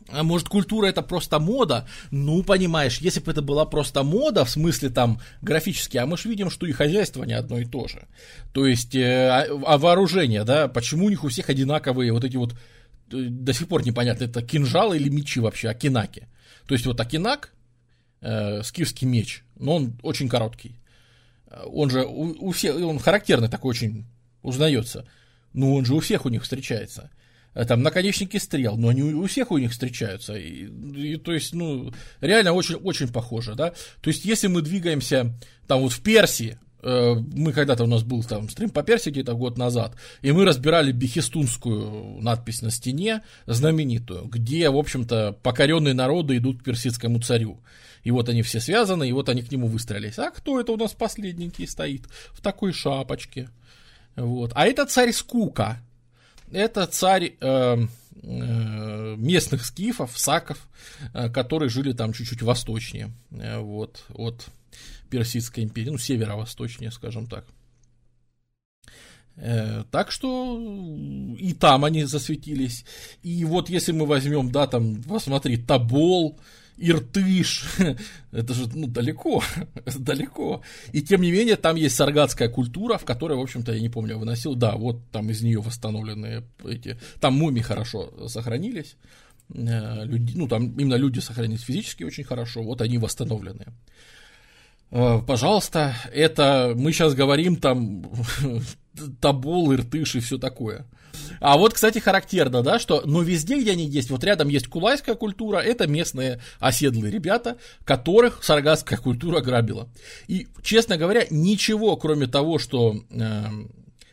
А может, культура это просто мода? Ну, понимаешь, если бы это была просто мода, в смысле там графически, а мы же видим, что и хозяйство не одно и то же. То есть, э, а, а вооружение, да, почему у них у всех одинаковые вот эти вот, э, до сих пор непонятно, это кинжалы или мечи вообще, акинаки. То есть, вот акинак, э, скифский меч, но он очень короткий. Он же у, у всех, он характерный такой очень узнается. Ну, он же у всех у них встречается. А там наконечники стрел, но они у всех у них встречаются. И, и, то есть, ну, реально очень, очень похоже, да. То есть, если мы двигаемся там вот в Персии, э, мы когда-то у нас был там стрим по Персии где-то год назад, и мы разбирали бехистунскую надпись на стене, знаменитую, где, в общем-то, покоренные народы идут к персидскому царю. И вот они все связаны, и вот они к нему выстроились. А кто это у нас последненький стоит в такой шапочке? Вот. А это царь Скука. Это царь э, э, местных скифов, саков, э, которые жили там чуть-чуть восточнее э, вот, от Персидской империи, ну, северо-восточнее, скажем так. Э, так что и там они засветились. И вот если мы возьмем, да, там, посмотри, Табол, Иртыш, это же ну, далеко, далеко. И тем не менее, там есть саргатская культура, в которой, в общем-то, я не помню, выносил, да, вот там из нее восстановленные эти, там мумии хорошо сохранились, э, люди, ну, там именно люди сохранились физически очень хорошо, вот они восстановленные. Э, пожалуйста, это мы сейчас говорим там табол, иртыш и все такое. А вот, кстати, характерно, да, что, но везде, где они есть, вот рядом есть кулайская культура, это местные оседлые ребята, которых саргасская культура грабила. И, честно говоря, ничего, кроме того, что э,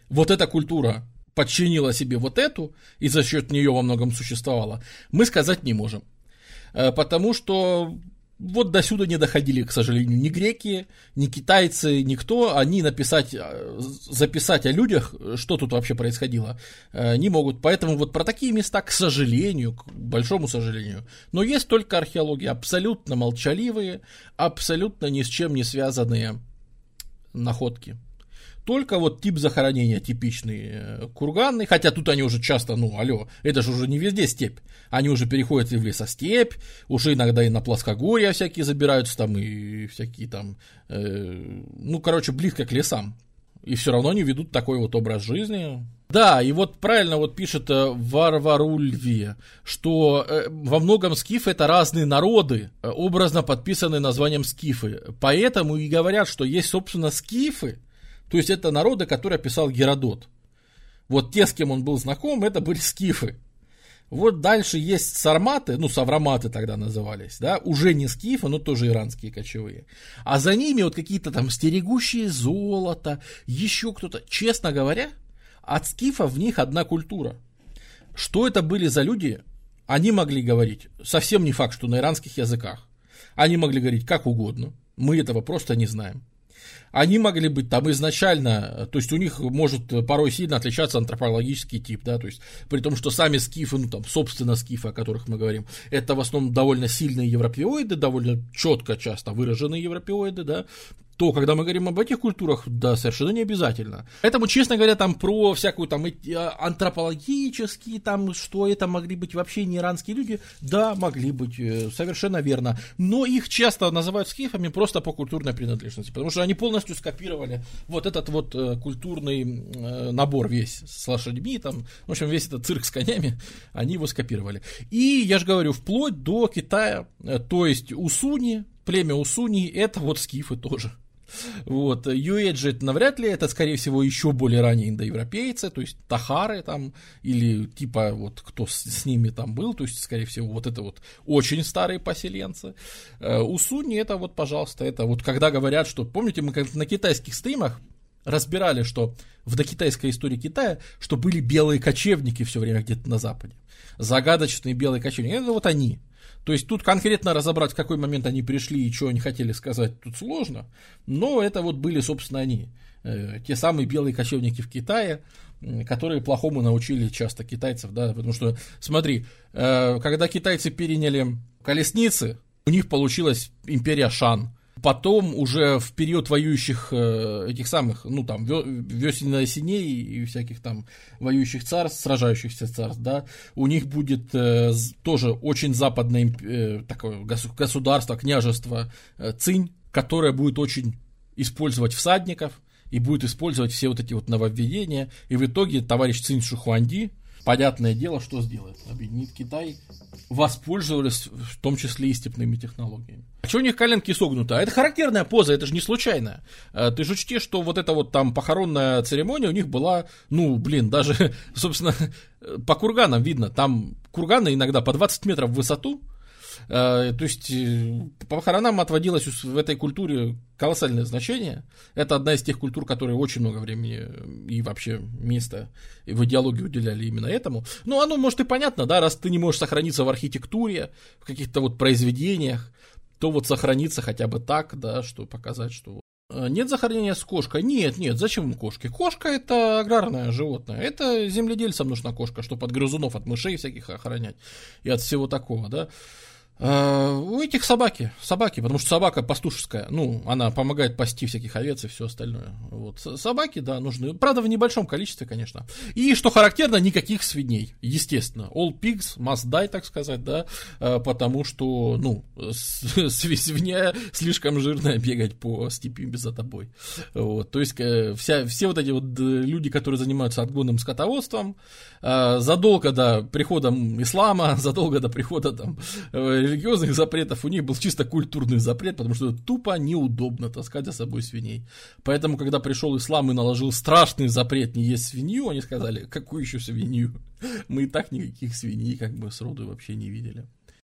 вот эта культура подчинила себе вот эту, и за счет нее во многом существовала, мы сказать не можем. Э, потому что вот до сюда не доходили, к сожалению, ни греки, ни китайцы, никто. Они написать, э, записать о людях, что тут вообще происходило, э, не могут. Поэтому вот про такие места, к сожалению, к большому сожалению, но есть только археология, абсолютно молчаливые, абсолютно ни с чем не связанные находки. Только вот тип захоронения типичный э, курганный, хотя тут они уже часто, ну, алло, это же уже не везде степь. Они уже переходят и в лесостепь, уже иногда и на плоскогорья всякие забираются там, и всякие там, э, ну, короче, близко к лесам. И все равно они ведут такой вот образ жизни. Да, и вот правильно вот пишет э, Варварульви, что э, во многом скифы это разные народы, образно подписанные названием скифы. Поэтому и говорят, что есть, собственно, скифы, то есть это народы, которые описал Геродот. Вот те, с кем он был знаком, это были скифы. Вот дальше есть сарматы, ну, савраматы тогда назывались, да, уже не скифы, но тоже иранские кочевые. А за ними вот какие-то там стерегущие золото, еще кто-то. Честно говоря, от скифов в них одна культура. Что это были за люди, они могли говорить, совсем не факт, что на иранских языках. Они могли говорить как угодно, мы этого просто не знаем они могли быть там изначально, то есть у них может порой сильно отличаться антропологический тип, да, то есть при том, что сами скифы, ну там, собственно, скифы, о которых мы говорим, это в основном довольно сильные европеоиды, довольно четко часто выраженные европеоиды, да, то, когда мы говорим об этих культурах, да, совершенно не обязательно. Поэтому, честно говоря, там про всякую там а, антропологические, там, что это могли быть вообще не иранские люди, да, могли быть, э, совершенно верно. Но их часто называют скифами просто по культурной принадлежности, потому что они полностью скопировали вот этот вот э, культурный э, набор весь с лошадьми, там, в общем, весь этот цирк с конями, они его скопировали. И, я же говорю, вплоть до Китая, то есть Усуни, племя Усуни, это вот скифы тоже. Вот. Юэджи это навряд ли, это, скорее всего, еще более ранние индоевропейцы, то есть Тахары там, или типа вот кто с, с ними там был, то есть, скорее всего, вот это вот очень старые поселенцы. Э, Усуни это вот, пожалуйста, это вот когда говорят, что, помните, мы как на китайских стримах разбирали, что в докитайской истории Китая, что были белые кочевники все время где-то на Западе. Загадочные белые кочевники. Это вот они. То есть тут конкретно разобрать, в какой момент они пришли и что они хотели сказать, тут сложно. Но это вот были, собственно, они. Э, те самые белые кочевники в Китае, которые плохому научили часто китайцев, да, потому что, смотри, э, когда китайцы переняли колесницы, у них получилась империя Шан, Потом уже в период воюющих э, этих самых, ну там, весен осеней и всяких там воюющих царств, сражающихся царств, да, у них будет э, тоже очень западное э, такое государство, княжество Цинь, которое будет очень использовать всадников и будет использовать все вот эти вот нововведения. И в итоге товарищ Цинь Шухуанди, понятное дело, что сделает? Объединит Китай, воспользовались в том числе и степными технологиями. А что у них коленки согнуты? А это характерная поза, это же не случайно. А ты же учти, что вот эта вот там похоронная церемония у них была, ну, блин, даже, собственно, по курганам видно, там курганы иногда по 20 метров в высоту, то есть э, по похоронам отводилось в этой культуре колоссальное значение. Это одна из тех культур, которые очень много времени и вообще места в идеологии уделяли именно этому. Ну, оно, может, и понятно, да, раз ты не можешь сохраниться в архитектуре, в каких-то вот произведениях, то вот сохраниться хотя бы так, да, что показать, что э, нет захоронения с кошкой? Нет, нет, зачем кошки? Кошка это аграрное животное. Это земледельцам нужна кошка, чтобы от грызунов, от мышей всяких охранять и от всего такого, да. Э, у этих собаки, собаки, потому что собака пастушеская, ну, она помогает пасти всяких овец и все остальное. Вот. Собаки, да, нужны, правда, в небольшом количестве, конечно. И, что характерно, никаких свиней, естественно. All pigs must die, так сказать, да, э, потому что, ну, свинья слишком жирная бегать по степи без отобой. Вот. То есть, э, вся, все вот эти вот люди, которые занимаются отгонным скотоводством, задолго до прихода ислама, задолго до прихода там религиозных запретов, у них был чисто культурный запрет, потому что тупо неудобно таскать за собой свиней. Поэтому, когда пришел ислам и наложил страшный запрет не есть свинью, они сказали, какую еще свинью? Мы и так никаких свиней как бы сроду вообще не видели.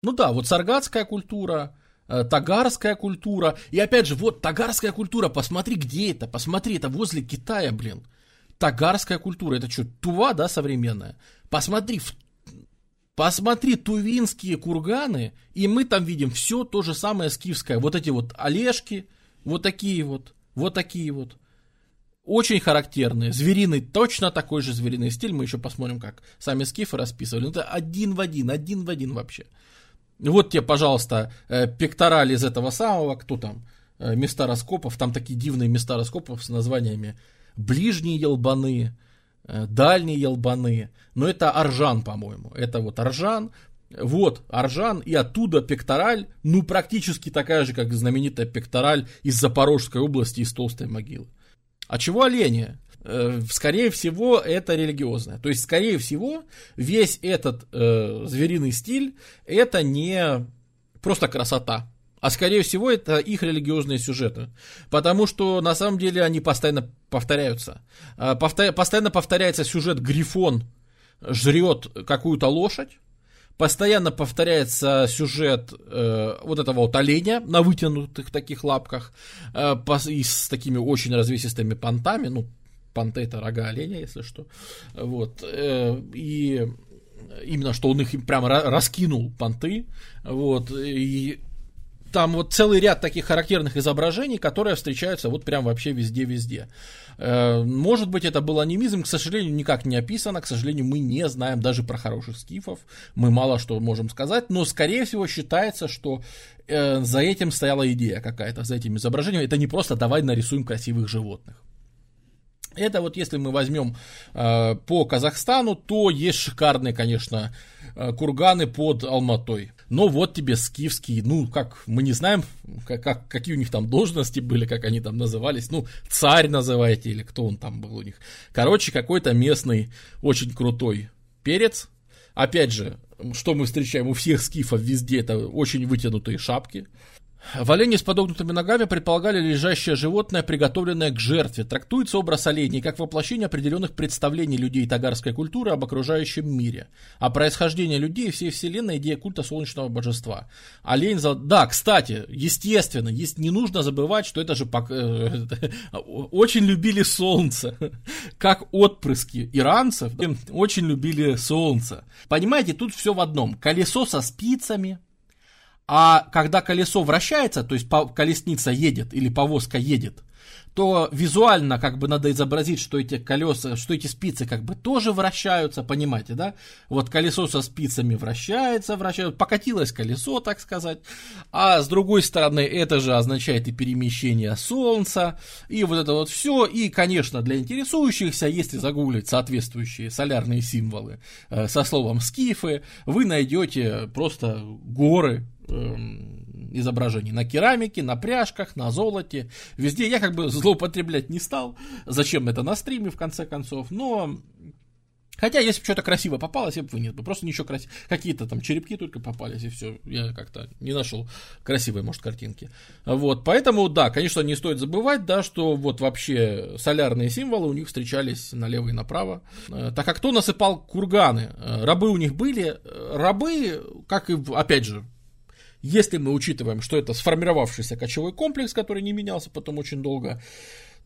Ну да, вот саргатская культура, э, тагарская культура. И опять же, вот тагарская культура, посмотри, где это, посмотри, это возле Китая, блин. Тагарская культура, это что, Тува, да, современная? Посмотри, в Посмотри тувинские курганы, и мы там видим все то же самое скифское. Вот эти вот олежки, вот такие вот, вот такие вот. Очень характерные. Звериный, точно такой же звериный стиль. Мы еще посмотрим, как сами скифы расписывали. Это один в один, один в один вообще. Вот тебе, пожалуйста, э, пектораль из этого самого, кто там, э, места раскопов. Там такие дивные места раскопов с названиями «Ближние елбаны», дальние елбаны, но это Аржан, по-моему, это вот Аржан, вот Аржан, и оттуда пектораль, ну практически такая же, как знаменитая пектораль из Запорожской области, из Толстой могилы. А чего олени? Э, скорее всего, это религиозное. То есть, скорее всего, весь этот э, звериный стиль это не просто красота а скорее всего это их религиозные сюжеты. Потому что на самом деле они постоянно повторяются. А, повтор... Постоянно повторяется сюжет Грифон жрет какую-то лошадь. Постоянно повторяется сюжет э, вот этого вот оленя на вытянутых таких лапках э, по, и с такими очень развесистыми понтами. Ну, понты это рога оленя, если что. Вот. Э, и именно что он их прямо раскинул понты. Вот. И там вот целый ряд таких характерных изображений, которые встречаются вот прям вообще везде-везде. Э, может быть, это был анимизм, к сожалению, никак не описано, к сожалению, мы не знаем даже про хороших скифов, мы мало что можем сказать, но, скорее всего, считается, что э, за этим стояла идея какая-то, за этим изображением, это не просто давай нарисуем красивых животных. Это вот если мы возьмем э, по Казахстану, то есть шикарные, конечно, э, курганы под Алматой. Но вот тебе скифский, ну, как, мы не знаем, как, как, какие у них там должности были, как они там назывались, ну, царь называете, или кто он там был у них. Короче, какой-то местный, очень крутой перец. Опять же, что мы встречаем у всех скифов везде, это очень вытянутые шапки. В олене с подогнутыми ногами предполагали лежащее животное, приготовленное к жертве. Трактуется образ оленей как воплощение определенных представлений людей тагарской культуры об окружающем мире. А происхождение людей всей вселенной идея культа солнечного божества. Олень за... Да, кстати, естественно, есть... не нужно забывать, что это же пок... Э, очень любили солнце. Как отпрыски иранцев очень любили солнце. Понимаете, тут все в одном. Колесо со спицами, а когда колесо вращается, то есть колесница едет или повозка едет, то визуально как бы надо изобразить, что эти колеса, что эти спицы как бы тоже вращаются, понимаете, да? Вот колесо со спицами вращается, вращается, покатилось колесо, так сказать, а с другой стороны это же означает и перемещение Солнца, и вот это вот все, и, конечно, для интересующихся, если загуглить соответствующие солярные символы э, со словом скифы, вы найдете просто горы изображений на керамике, на пряжках, на золоте, везде. Я как бы злоупотреблять не стал. Зачем это на стриме, в конце концов. Но Хотя, если бы что-то красиво попалось, я бы вынес бы. Просто ничего красивого. Какие-то там черепки только попались, и все. Я как-то не нашел красивые, может, картинки. Вот, поэтому, да, конечно, не стоит забывать, да, что вот вообще солярные символы у них встречались налево и направо. Э, так как кто насыпал курганы? Э, рабы у них были. Э, рабы, как и, опять же, если мы учитываем, что это сформировавшийся кочевой комплекс, который не менялся потом очень долго,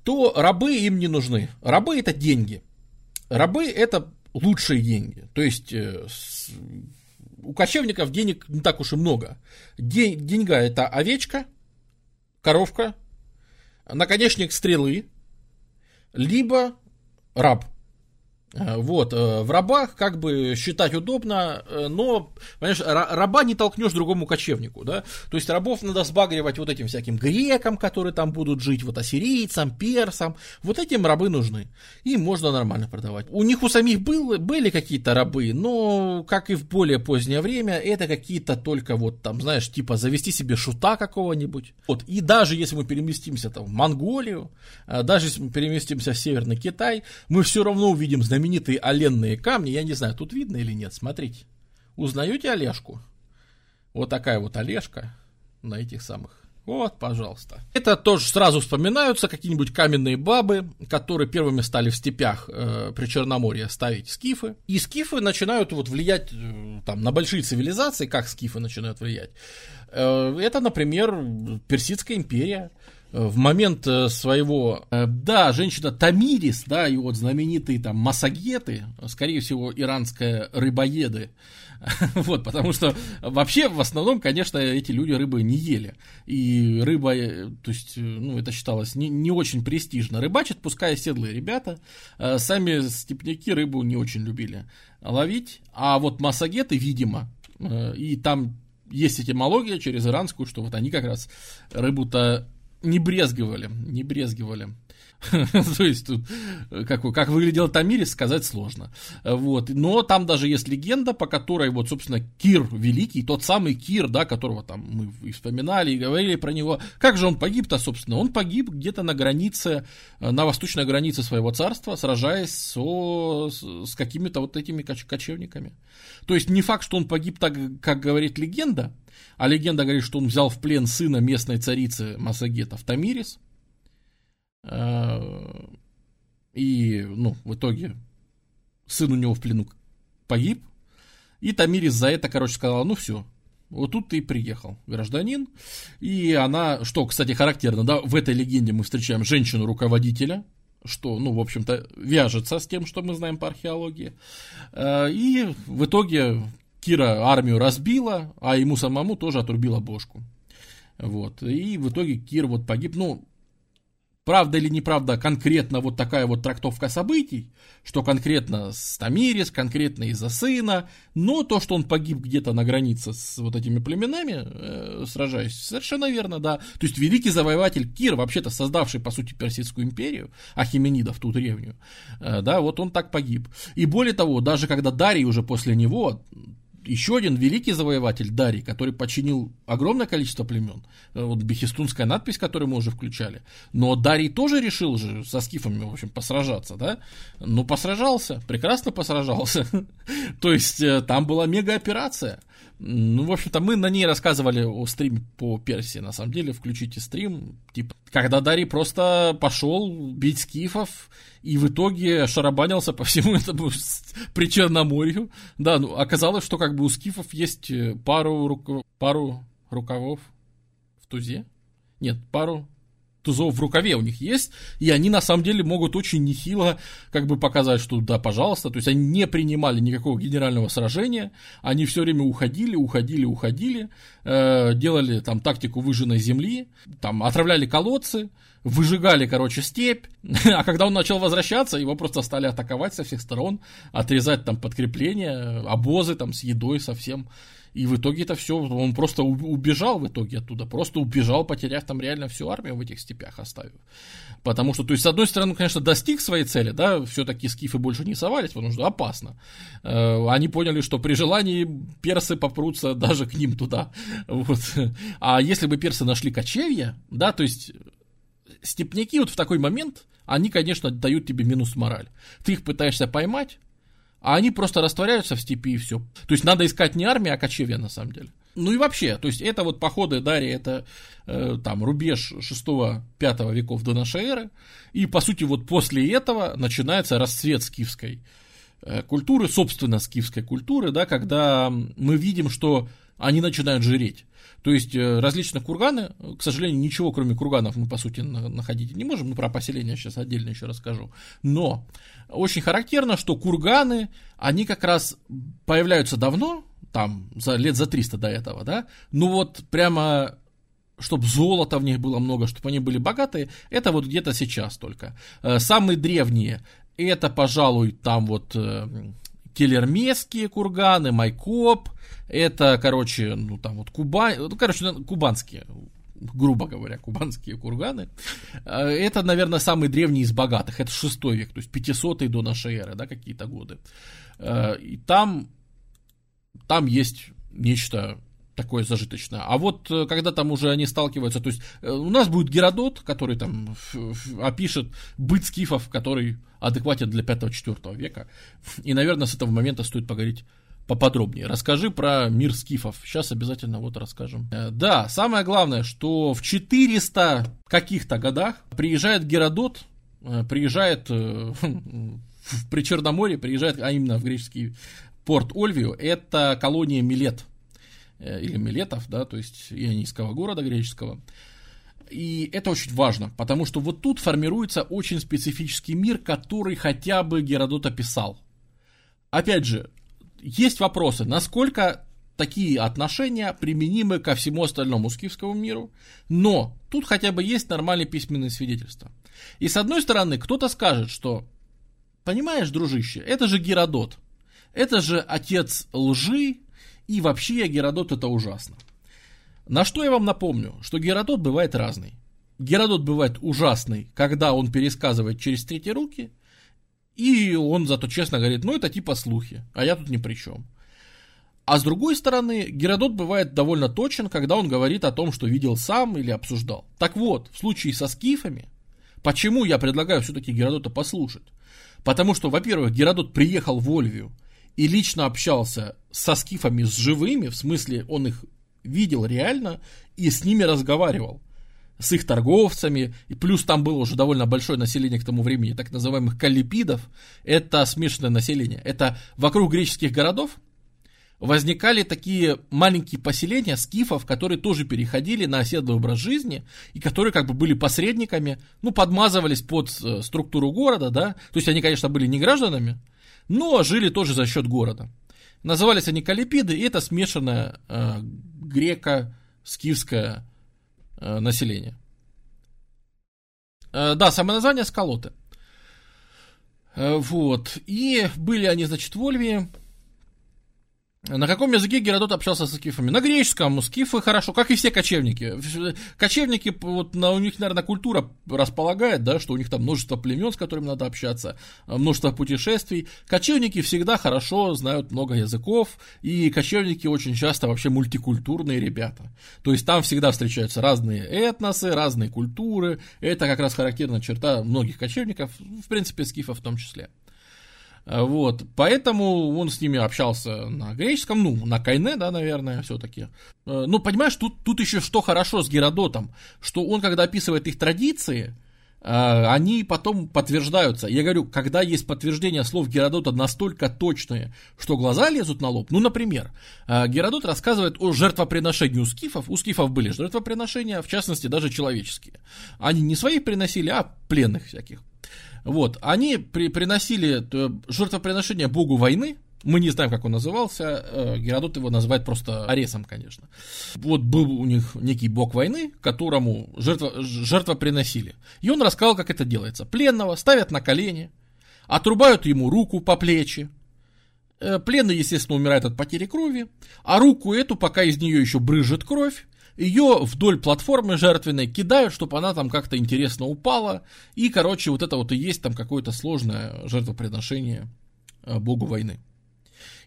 то рабы им не нужны. Рабы это деньги. Рабы это лучшие деньги. То есть э, у кочевников денег не так уж и много. День, деньга это овечка, коровка, наконечник стрелы, либо раб – вот, э, в рабах как бы считать удобно, э, но, понимаешь, раба не толкнешь другому кочевнику, да, то есть рабов надо сбагривать вот этим всяким грекам, которые там будут жить, вот ассирийцам, персам, вот этим рабы нужны, им можно нормально продавать. У них у самих был, были какие-то рабы, но, как и в более позднее время, это какие-то только вот там, знаешь, типа завести себе шута какого-нибудь, вот, и даже если мы переместимся там в Монголию, даже если мы переместимся в Северный Китай, мы все равно увидим знаменитые знаменитые оленные камни. Я не знаю, тут видно или нет. Смотрите. Узнаете Олежку? Вот такая вот Олежка на этих самых. Вот, пожалуйста. Это тоже сразу вспоминаются какие-нибудь каменные бабы, которые первыми стали в степях э, при Черноморье ставить скифы. И скифы начинают вот влиять э, там, на большие цивилизации. Как скифы начинают влиять? Э, это, например, Персидская империя в момент э, своего, э, да, женщина Тамирис, да, и вот знаменитые там массагеты, скорее всего, иранские рыбоеды, вот, потому что вообще в основном, конечно, эти люди рыбы не ели, и рыба, э, то есть, ну, это считалось не, не очень престижно. Рыбачат, пускай седлые ребята, сами степняки рыбу не очень любили ловить, а вот массагеты, видимо, и там есть этимология через иранскую, что вот они как раз рыбу-то не брезговали, не брезговали. То есть тут как, как выглядел Тамирис, сказать сложно. Вот. Но там даже есть легенда, по которой, вот, собственно, Кир Великий, тот самый Кир, да, которого там мы и вспоминали, и говорили про него. Как же он погиб-то, собственно? Он погиб где-то на границе, на восточной границе своего царства, сражаясь со, с какими-то вот этими кочевниками. То есть не факт, что он погиб так, как говорит легенда, а легенда говорит, что он взял в плен сына местной царицы Масагета в Тамирис. А, и, ну, в итоге сын у него в плену погиб. И Тамирис за это, короче, сказала, ну все, вот тут ты и приехал, гражданин. И она, что, кстати, характерно, да, в этой легенде мы встречаем женщину-руководителя, что, ну, в общем-то, вяжется с тем, что мы знаем по археологии. А, и в итоге Кира армию разбила, а ему самому тоже отрубила бошку. Вот. И в итоге Кир вот погиб. Ну, правда или неправда, конкретно вот такая вот трактовка событий, что конкретно с Тамирис, конкретно из-за сына, но то, что он погиб где-то на границе с вот этими племенами, э, сражаясь, совершенно верно, да. То есть великий завоеватель Кир, вообще-то создавший, по сути, Персидскую империю, Ахименидов, ту древнюю, э, да, вот он так погиб. И более того, даже когда Дарий уже после него еще один великий завоеватель Дарий, который подчинил огромное количество племен. Э, вот бехистунская надпись, которую мы уже включали. Но Дарий тоже решил же со скифами, в общем, посражаться, да? Ну, посражался, прекрасно посражался. То есть, э, там была мега-операция. Ну, в общем-то, мы на ней рассказывали о стриме по Персии. На самом деле, включите стрим. Типа, когда Дарий просто пошел бить скифов и в итоге шарабанился по всему этому при Черноморью. Да, ну, оказалось, что как бы у скифов есть э, пару, рук... пару рукавов в тузе. Нет, пару тузов в рукаве у них есть, и они на самом деле могут очень нехило как бы показать, что да, пожалуйста, то есть они не принимали никакого генерального сражения, они все время уходили, уходили, уходили, э, делали там тактику выжженной земли, там отравляли колодцы, выжигали, короче, степь, а когда он начал возвращаться, его просто стали атаковать со всех сторон, отрезать там подкрепления, обозы там с едой совсем, и в итоге это все, он просто убежал в итоге оттуда, просто убежал, потеряв там реально всю армию в этих степях оставив. Потому что, то есть, с одной стороны, конечно, достиг своей цели, да, все-таки скифы больше не совались, потому что опасно. Э, они поняли, что при желании персы попрутся даже к ним туда. Вот. А если бы персы нашли кочевья, да, то есть степняки вот в такой момент, они, конечно, дают тебе минус мораль. Ты их пытаешься поймать, а они просто растворяются в степи и все. То есть надо искать не армию, а кочевья на самом деле. Ну и вообще, то есть это вот походы Дарья, это э, там рубеж 6-5 веков до нашей эры, и по сути вот после этого начинается расцвет скифской э, культуры, собственно скифской культуры, да, когда мы видим, что они начинают жиреть. То есть э, различные курганы, к сожалению, ничего кроме курганов мы по сути находить не можем, ну про поселение сейчас отдельно еще расскажу. Но очень характерно, что курганы, они как раз появляются давно, там, за, лет за 300 до этого, да, ну вот прямо чтобы золота в них было много, чтобы они были богатые, это вот где-то сейчас только. Э, самые древние, это, пожалуй, там вот э, Келермесские курганы, Майкоп, это, короче, ну там вот Кубань, ну, короче, кубанские, грубо говоря, кубанские курганы. Э, это, наверное, самый древний из богатых, это 6 век, то есть 500 до нашей эры, да, какие-то годы. Э, и там, там есть нечто такое зажиточное. А вот э, когда там уже они сталкиваются, то есть у нас будет Геродот, который там опишет быт скифов, который адекватен для 5-4 века. И, наверное, с этого момента стоит поговорить поподробнее. Расскажи про мир скифов. Сейчас обязательно вот расскажем. Э, да, самое главное, что в 400 каких-то годах приезжает Геродот, э, приезжает э, в Причерноморье, приезжает, а именно в греческий порт Ольвию, это колония Милет, или Милетов, да, то есть ионийского города греческого. И это очень важно, потому что вот тут формируется очень специфический мир, который хотя бы Геродот описал. Опять же, есть вопросы, насколько такие отношения применимы ко всему остальному скифскому миру, но тут хотя бы есть нормальные письменные свидетельства. И с одной стороны, кто-то скажет, что, понимаешь, дружище, это же Геродот, это же отец лжи, и вообще Геродот это ужасно. На что я вам напомню, что Геродот бывает разный. Геродот бывает ужасный, когда он пересказывает через третьи руки, и он зато честно говорит, ну это типа слухи, а я тут ни при чем. А с другой стороны, Геродот бывает довольно точен, когда он говорит о том, что видел сам или обсуждал. Так вот, в случае со скифами, почему я предлагаю все-таки Геродота послушать? Потому что, во-первых, Геродот приехал в Ольвию и лично общался со скифами с живыми, в смысле он их видел реально и с ними разговаривал с их торговцами, и плюс там было уже довольно большое население к тому времени, так называемых калипидов, это смешанное население, это вокруг греческих городов возникали такие маленькие поселения скифов, которые тоже переходили на оседлый образ жизни, и которые как бы были посредниками, ну, подмазывались под э, структуру города, да, то есть они, конечно, были не гражданами, но жили тоже за счет города. Назывались они калипиды, и это смешанная э, греко-скифская Э, населения. Э, да, самое название Скалоты. Э, вот. И были они, значит, в Ольвии. На каком языке Геродот общался со скифами? На греческом. Скифы хорошо, как и все кочевники. Кочевники, вот на, у них, наверное, культура располагает, да, что у них там множество племен, с которыми надо общаться, множество путешествий. Кочевники всегда хорошо знают много языков, и кочевники очень часто вообще мультикультурные ребята. То есть там всегда встречаются разные этносы, разные культуры. Это как раз характерная черта многих кочевников, в принципе, скифов в том числе. Э, вот, поэтому он с ними общался на греческом, ну, на Кайне, да, наверное, все-таки. Э, ну, понимаешь, тут, тут еще что хорошо с Геродотом, что он, когда описывает их традиции, а, они потом подтверждаются. Я говорю, когда есть подтверждение слов Геродота настолько точные, что глаза лезут на лоб. Ну, например, Геродот рассказывает о жертвоприношении у скифов. У скифов были жертвоприношения, в частности, даже человеческие. Они не своих приносили, а пленных всяких. Вот, они при, приносили э, жертвоприношение богу войны, мы не знаем, как он назывался. Э, Геродот его называет просто Аресом, конечно. Вот был у них некий бог войны, которому жертва, жертва приносили. И он рассказал, как это делается. Пленного ставят на колени, отрубают ему руку по плечи. Э, пленный, естественно, умирает от потери крови. А руку эту, пока из нее еще брыжет кровь, ее вдоль платформы жертвенной кидают, чтобы она там как-то интересно упала. И, короче, вот это вот и есть там какое-то сложное жертвоприношение э, богу войны.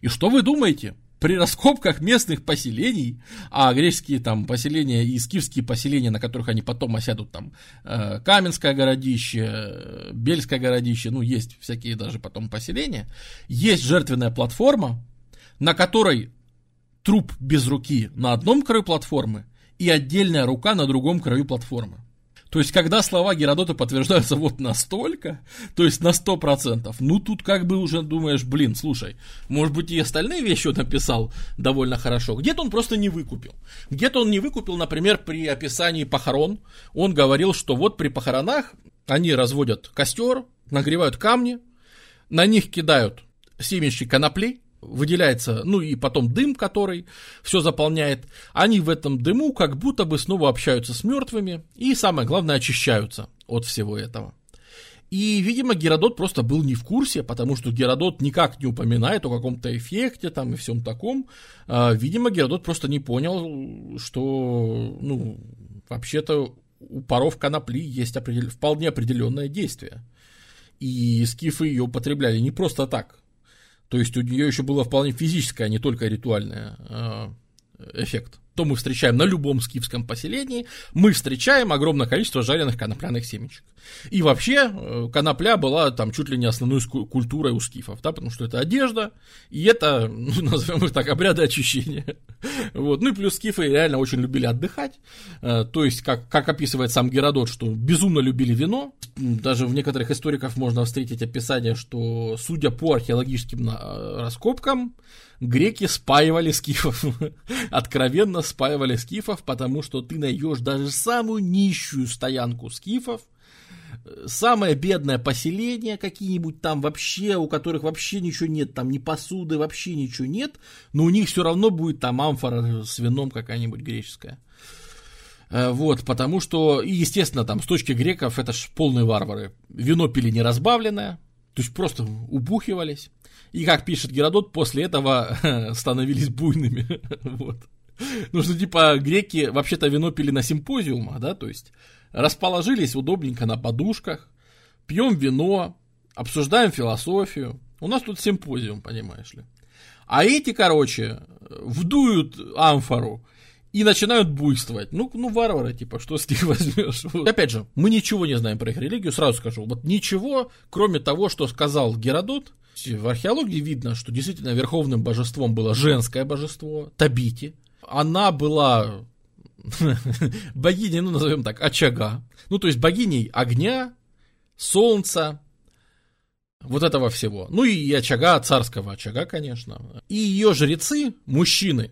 И что вы думаете? При раскопках местных поселений, а греческие там поселения и скифские поселения, на которых они потом осядут, там э, Каменское городище, э, Бельское городище, ну есть всякие даже потом поселения, есть жертвенная платформа, на которой труп без руки на одном краю платформы и отдельная рука на другом краю платформы. То есть, когда слова Геродота подтверждаются вот настолько, то есть на 100%, ну тут как бы уже думаешь, блин, слушай, может быть и остальные вещи он написал довольно хорошо. Где-то он просто не выкупил. Где-то он не выкупил, например, при описании похорон. Он говорил, что вот при похоронах они разводят костер, нагревают камни, на них кидают семечки конопли, выделяется, ну и потом дым, который все заполняет. Они в этом дыму как будто бы снова общаются с мертвыми и, самое главное, очищаются от всего этого. И, видимо, Геродот просто был не в курсе, потому что Геродот никак не упоминает о каком-то эффекте там и всем таком. А, видимо, Геродот просто не понял, что, ну, вообще-то у паров конопли есть определ... вполне определенное действие. И скифы ее употребляли не просто так. То есть у нее еще было вполне физическое, а не только ритуальное э, эффект то мы встречаем на любом скифском поселении, мы встречаем огромное количество жареных конопляных семечек. И вообще э, конопля была там чуть ли не основной культурой у скифов, да, потому что это одежда, и это, ну, назовем их так, обряды очищения. Вот. Ну и плюс скифы реально очень любили отдыхать, э, то есть, как, как описывает сам Геродот, что безумно любили вино, даже в некоторых историках можно встретить описание, что, судя по археологическим э, раскопкам, греки спаивали скифов, откровенно спаивали скифов, потому что ты найдешь даже самую нищую стоянку скифов, самое бедное поселение, какие-нибудь там вообще, у которых вообще ничего нет, там ни посуды, вообще ничего нет, но у них все равно будет там амфора с вином какая-нибудь греческая. Э, вот, потому что, и естественно, там с точки греков это ж полные варвары. Вино пили не разбавленное, то есть просто убухивались. И, как пишет Геродот, после этого становились буйными. вот. Ну, что, типа, греки вообще-то вино пили на симпозиумах, да, то есть расположились удобненько на подушках, пьем вино, обсуждаем философию. У нас тут симпозиум, понимаешь ли. А эти, короче, вдуют амфору и начинают буйствовать. Ну, ну, варвары, типа, что с них возьмешь? Опять же, мы ничего не знаем про их религию, сразу скажу. Вот ничего, кроме того, что сказал Геродот, в археологии видно, что действительно верховным божеством было женское божество, Табити. Она была богиней, ну, назовем так, очага. Ну, то есть богиней огня, солнца, вот этого всего. Ну и очага, царского очага, конечно. И ее жрецы, мужчины,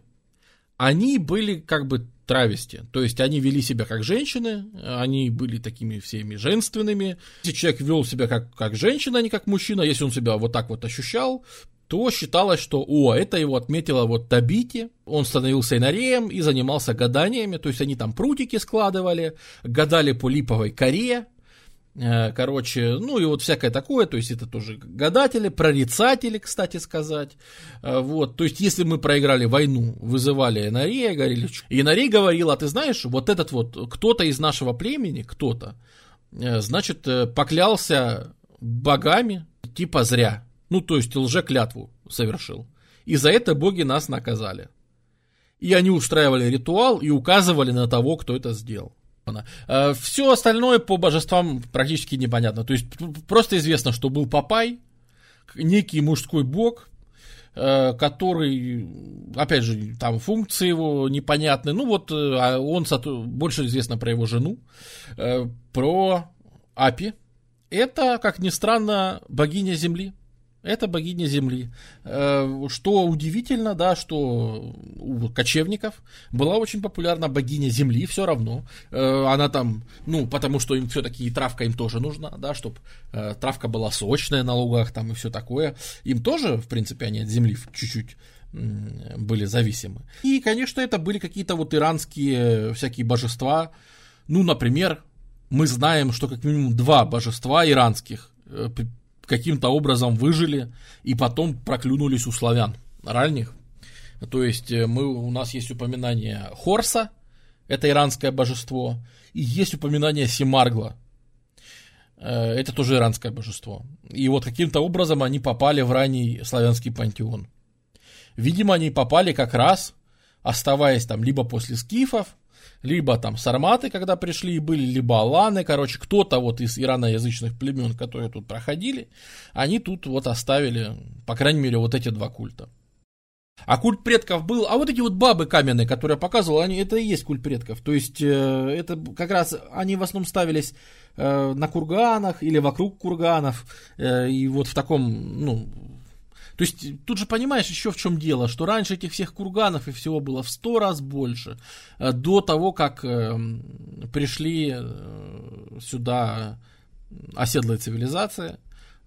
они были как бы травести. То есть они вели себя как женщины, они были такими всеми женственными. Если человек вел себя как, как женщина, а не как мужчина, если он себя вот так вот ощущал, то считалось, что, о, это его отметила вот Табити, он становился инареем и занимался гаданиями, то есть они там прутики складывали, гадали по липовой коре, короче, ну и вот всякое такое, то есть это тоже гадатели, прорицатели, кстати сказать. Э, вот, то есть если мы проиграли войну, вызывали Инарея, говорили, и Инарей говорил, а ты знаешь, вот этот вот кто-то из нашего племени, кто-то, э, значит, поклялся богами, типа зря. Ну, то есть лжеклятву совершил. И за это боги нас наказали. И они устраивали ритуал и указывали на того, кто это сделал. Э, Все остальное по божествам практически непонятно. То есть просто известно, что был Папай, некий мужской бог, э, который, опять же, там функции его непонятны. Ну вот, э, а он больше известно про его жену, про Апи – это, как ни странно, богиня Земли. Это богиня Земли. Э, что удивительно, да, что у кочевников была очень популярна богиня Земли, все равно. Э, она там, ну, потому что им все-таки и травка им тоже нужна, да, чтобы э, травка была сочная на лугах там и все такое. Им тоже, в принципе, они от Земли чуть-чуть были зависимы. И, конечно, это были какие-то вот иранские всякие божества. Ну, например, мы знаем, что как минимум два божества иранских каким-то образом выжили и потом проклюнулись у славян ранних. То есть э, мы, у нас есть упоминание Хорса, это иранское божество, и есть упоминание Симаргла, э, это тоже иранское божество. И вот каким-то образом они попали в ранний славянский пантеон. Видимо, они попали как раз, оставаясь там либо после скифов, либо там сарматы, когда пришли и были, либо аланы, короче, кто-то вот из ираноязычных племен, которые тут проходили, они тут вот оставили, по крайней мере, вот эти два культа. А культ предков был, а вот эти вот бабы каменные, которые я показывал, они, это и есть культ предков. То есть, э, это как раз, они в основном ставились э, на курганах или вокруг курганов, э, и вот в таком, ну, то есть тут же понимаешь еще в чем дело, что раньше этих всех курганов и всего было в сто раз больше, э, до того, как э, пришли э, сюда оседлые цивилизации.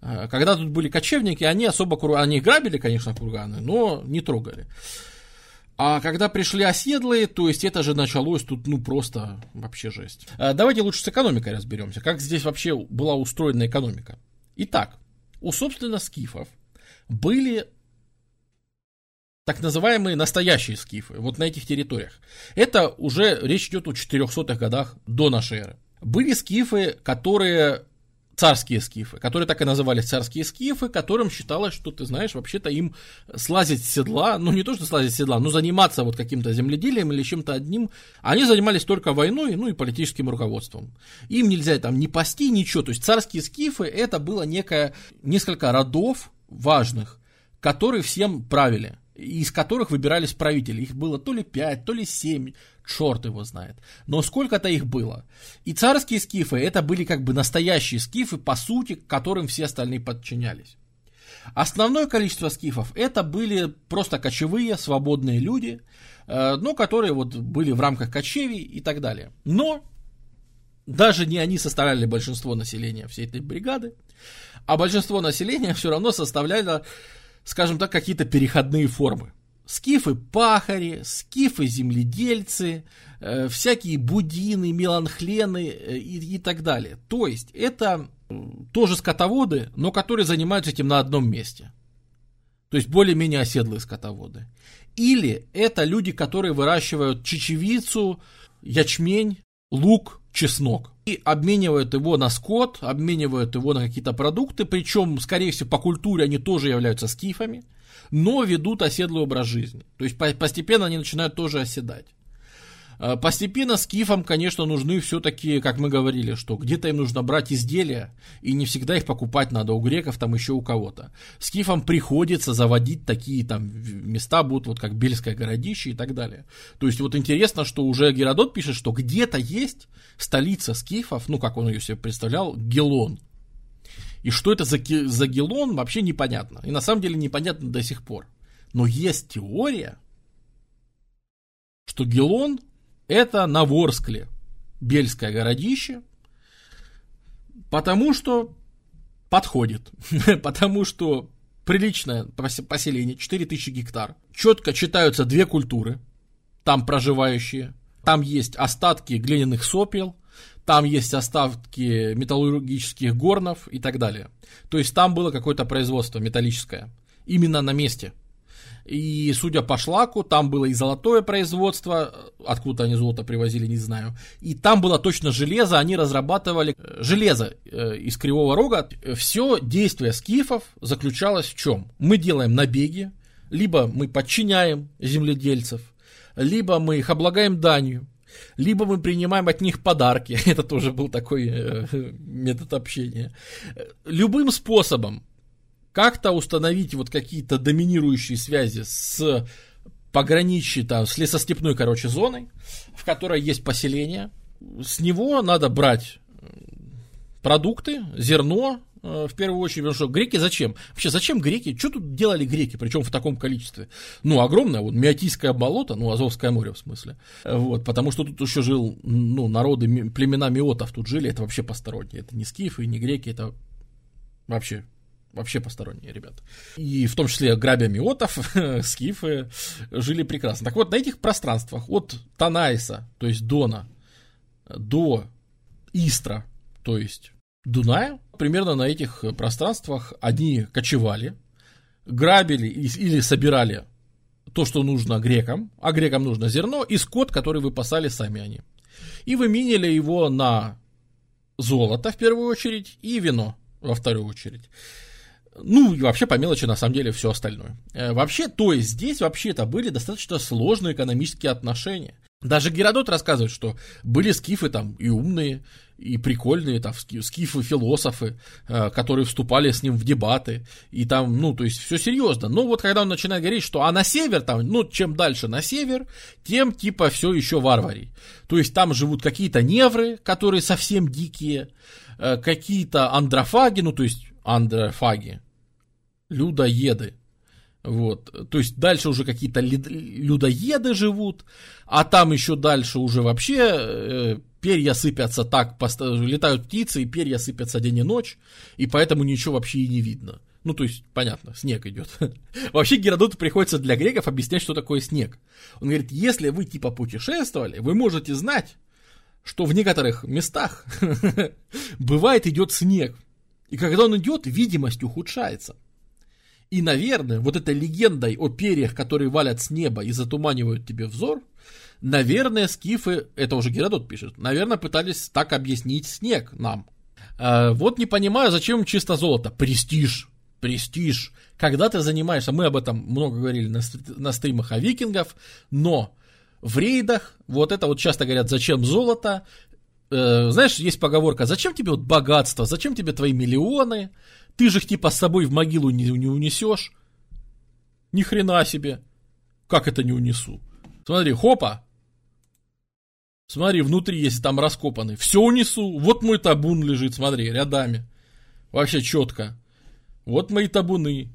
Когда тут были кочевники, они особо они грабили, конечно, курганы, но не трогали. А когда пришли оседлые, то есть это же началось тут, ну, просто вообще жесть. Давайте лучше с экономикой разберемся. Как здесь вообще была устроена экономика? Итак, у, собственно, скифов были так называемые настоящие скифы, вот на этих территориях. Это уже речь идет о 400-х годах до нашей эры. Были скифы, которые царские скифы, которые так и назывались царские скифы, которым считалось, что, ты знаешь, вообще-то им слазить с седла, ну не то, что слазить с седла, но заниматься вот каким-то земледелием или чем-то одним, они занимались только войной, ну и политическим руководством. Им нельзя там не пасти, ничего, то есть царские скифы это было некое, несколько родов, важных, которые всем правили, из которых выбирались правители. Их было то ли пять, то ли семь, черт его знает. Но сколько-то их было. И царские скифы, это были как бы настоящие скифы, по сути, которым все остальные подчинялись. Основное количество скифов это были просто кочевые, свободные люди, э, но которые вот были в рамках кочевий и так далее. Но даже не они составляли большинство населения всей этой бригады, а большинство населения все равно составляло, скажем так, какие-то переходные формы. Скифы-пахари, скифы-земледельцы, э, всякие будины, меланхлены э, и, и так далее. То есть это тоже скотоводы, но которые занимаются этим на одном месте. То есть более-менее оседлые скотоводы. Или это люди, которые выращивают чечевицу, ячмень, лук, чеснок. И обменивают его на скот, обменивают его на какие-то продукты, причем, скорее всего, по культуре они тоже являются скифами, но ведут оседлый образ жизни. То есть постепенно они начинают тоже оседать. Э, постепенно скифам, конечно, нужны все-таки, как мы говорили, что где-то им нужно брать изделия, и не всегда их покупать надо у греков, там еще у кого-то. Скифам приходится заводить такие там места, будут вот как Бельское городище и так далее. То есть вот интересно, что уже Геродот пишет, что где-то есть столица скифов, ну как он ее себе представлял, Гелон. И что это за, за Гелон, вообще непонятно. И на самом деле непонятно до сих пор. Но есть теория, что Гелон это на Ворскле, Бельское городище, потому что подходит, потому что приличное поселение, 4000 гектар. Четко читаются две культуры, там проживающие. Там есть остатки глиняных сопел, там есть остатки металлургических горнов и так далее. То есть там было какое-то производство металлическое. Именно на месте. И, судя по шлаку, там было и золотое производство, откуда они золото привозили, не знаю. И там было точно железо, они разрабатывали э, железо э, из Кривого Рога. Все действие скифов заключалось в чем? Мы делаем набеги, либо мы подчиняем земледельцев, либо мы их облагаем данью, либо мы принимаем от них подарки. Это тоже был такой э, метод общения. Любым способом как-то установить вот какие-то доминирующие связи с пограничье, там, с лесостепной, короче, зоной, в которой есть поселение. С него надо брать продукты, зерно, э, в первую очередь, потому что греки зачем? Вообще, зачем греки? Что тут делали греки, причем в таком количестве? Ну, огромное, вот Миотийское болото, ну, Азовское море в смысле. Вот, потому что тут еще жил, ну, народы, племена миотов тут жили, это вообще посторонние. Это не скифы, не греки, это вообще Вообще посторонние ребята. И в том числе грабя миотов, скифы жили прекрасно. Так вот, на этих пространствах от Танайса, то есть Дона, до Истра, то есть Дуная, примерно на этих пространствах они кочевали, грабили или собирали то, что нужно грекам, а грекам нужно зерно и скот, который выпасали сами они. И выменили его на золото в первую очередь и вино во вторую очередь. Ну, и вообще по мелочи, на самом деле, все остальное. Э, вообще, то есть здесь вообще это были достаточно сложные экономические отношения. Даже Геродот рассказывает, что были скифы там и умные, и прикольные, там, скифы-философы, э, которые вступали с ним в дебаты, и там, ну, то есть, все серьезно. Но вот когда он начинает говорить, что, а на север там, ну, чем дальше на север, тем, типа, все еще варварий. То есть, там живут какие-то невры, которые совсем дикие, э, какие-то андрофаги, ну, то есть, андрофаги, людоеды, вот, то есть дальше уже какие-то людоеды живут, а там еще дальше уже вообще э, перья сыпятся так, летают птицы, и перья сыпятся день и ночь, и поэтому ничего вообще и не видно. Ну, то есть, понятно, снег идет. Вообще Геродоту приходится для греков объяснять, что такое снег. Он говорит, если вы типа путешествовали, вы можете знать, что в некоторых местах бывает идет снег. И когда он идет, видимость ухудшается. И, наверное, вот этой легендой о перьях, которые валят с неба и затуманивают тебе взор, наверное, скифы, это уже Геродот пишет, наверное, пытались так объяснить снег нам. А, вот не понимаю, зачем чисто золото. Престиж, престиж. Когда ты занимаешься, мы об этом много говорили на, на стримах о викингов, но в рейдах, вот это вот часто говорят, зачем золото, э, знаешь, есть поговорка, зачем тебе вот богатство, зачем тебе твои миллионы, ты же их типа с собой в могилу не, не унесешь. Ни хрена себе. Как это не унесу? Смотри, хопа. Смотри, внутри, если там раскопаны. Все унесу. Вот мой табун лежит, смотри, рядами. Вообще четко. Вот мои табуны.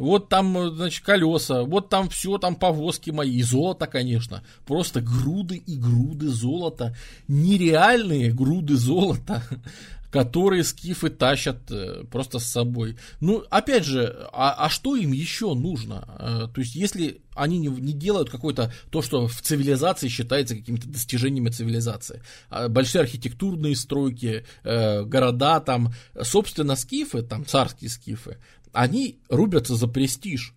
Вот там, значит, колеса, вот там все, там повозки мои. И золото, конечно. Просто груды и груды золота. Нереальные груды золота которые скифы тащат э, просто с собой. Ну, опять же, а, а что им еще нужно? Э, то есть, если они не, не делают какое-то то, что в цивилизации считается какими-то достижениями цивилизации. А большие архитектурные стройки, э, города там, собственно, скифы, там царские скифы, они рубятся за престиж.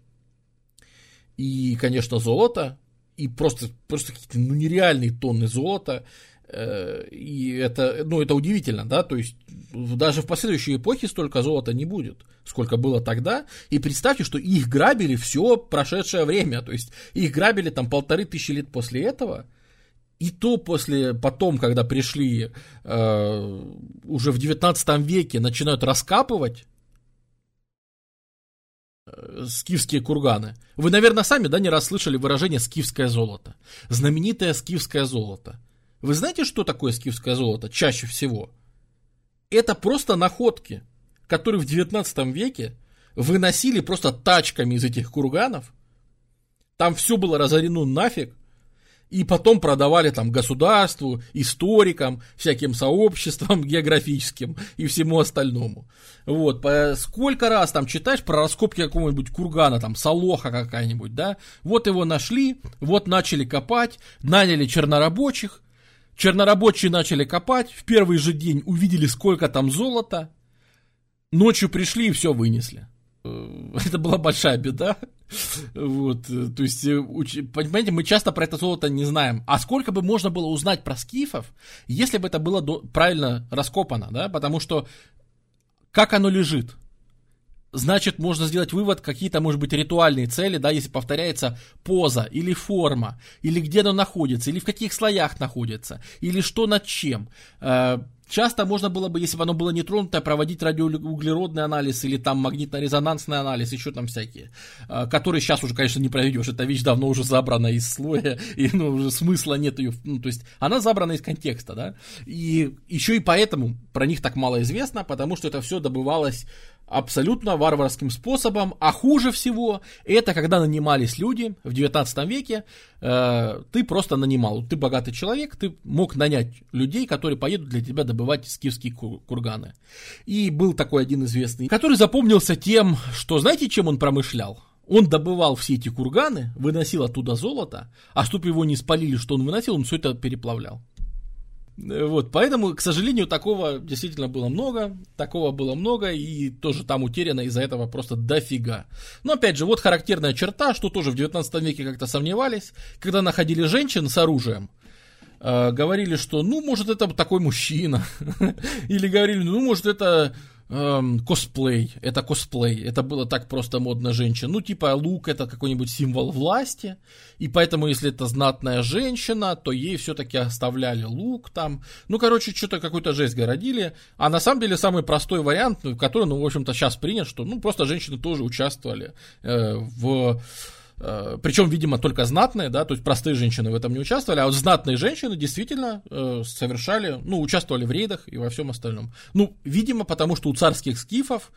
И, конечно, золото, и просто, просто какие-то ну, нереальные тонны золота, Э, и это, ну, это удивительно, да, то есть даже в последующей эпохе столько золота не будет, сколько было тогда. И представьте, что их грабили все прошедшее время, то есть их грабили там полторы тысячи лет после этого. И то после, потом, когда пришли э, уже в 19 веке, начинают раскапывать скифские курганы. Вы, наверное, сами, да, не расслышали выражение «скифское золото». Знаменитое скифское золото – вы знаете, что такое скифское золото чаще всего? Это просто находки, которые в 19 веке выносили просто тачками из этих курганов. Там все было разорено нафиг. И потом продавали там государству, историкам, всяким сообществам географическим и всему остальному. Вот, сколько раз там читаешь про раскопки какого-нибудь кургана, там, Солоха какая-нибудь, да, вот его нашли, вот начали копать, наняли чернорабочих, Чернорабочие начали копать, в первый же день увидели, сколько там золота, ночью пришли и все вынесли. Э, это была большая беда. Вот, э, то есть, э, понимаете, мы часто про это золото не знаем. А сколько бы можно было узнать про скифов, если бы это было правильно раскопано, да? Потому что как оно лежит? Значит, можно сделать вывод, какие-то, может быть, ритуальные цели, да, если повторяется поза или форма, или где оно находится, или в каких слоях находится, или что над чем. Э, часто можно было бы, если бы оно было нетронутое, проводить радиоуглеродный анализ или там магнитно-резонансный анализ, еще там всякие, э, которые сейчас уже, конечно, не проведешь. Эта вещь давно уже забрана из слоя, и ну, уже смысла нет ее. Ну, то есть она забрана из контекста, да. И еще и поэтому про них так мало известно, потому что это все добывалось абсолютно варварским способом, а хуже всего это когда нанимались люди в 19 веке, э, ты просто нанимал, ты богатый человек, ты мог нанять людей, которые поедут для тебя добывать скифские курганы. И был такой один известный, который запомнился тем, что знаете, чем он промышлял? Он добывал все эти курганы, выносил оттуда золото, а чтобы его не спалили, что он выносил, он все это переплавлял. Вот, поэтому, к сожалению, такого действительно было много, такого было много, и тоже там утеряно из-за этого просто дофига. Но опять же, вот характерная черта, что тоже в 19 веке как-то сомневались, когда находили женщин с оружием, э, говорили, что, ну, может, это такой мужчина, или говорили, ну, может, это эм, косплей, это косплей, это было так просто модно женщин. Ну, типа лук это какой-нибудь символ власти, и поэтому, если это знатная женщина, то ей все-таки оставляли лук там. Ну, короче, что-то какую-то жесть городили. А на самом деле самый простой вариант, который, ну, в общем-то, сейчас принят, что, ну, просто женщины тоже участвовали э, в Причем, видимо, только знатные, да, то есть простые женщины в этом не участвовали, а вот знатные женщины действительно э, совершали, ну, участвовали в рейдах и во всем остальном. Ну, видимо, потому что у царских скифов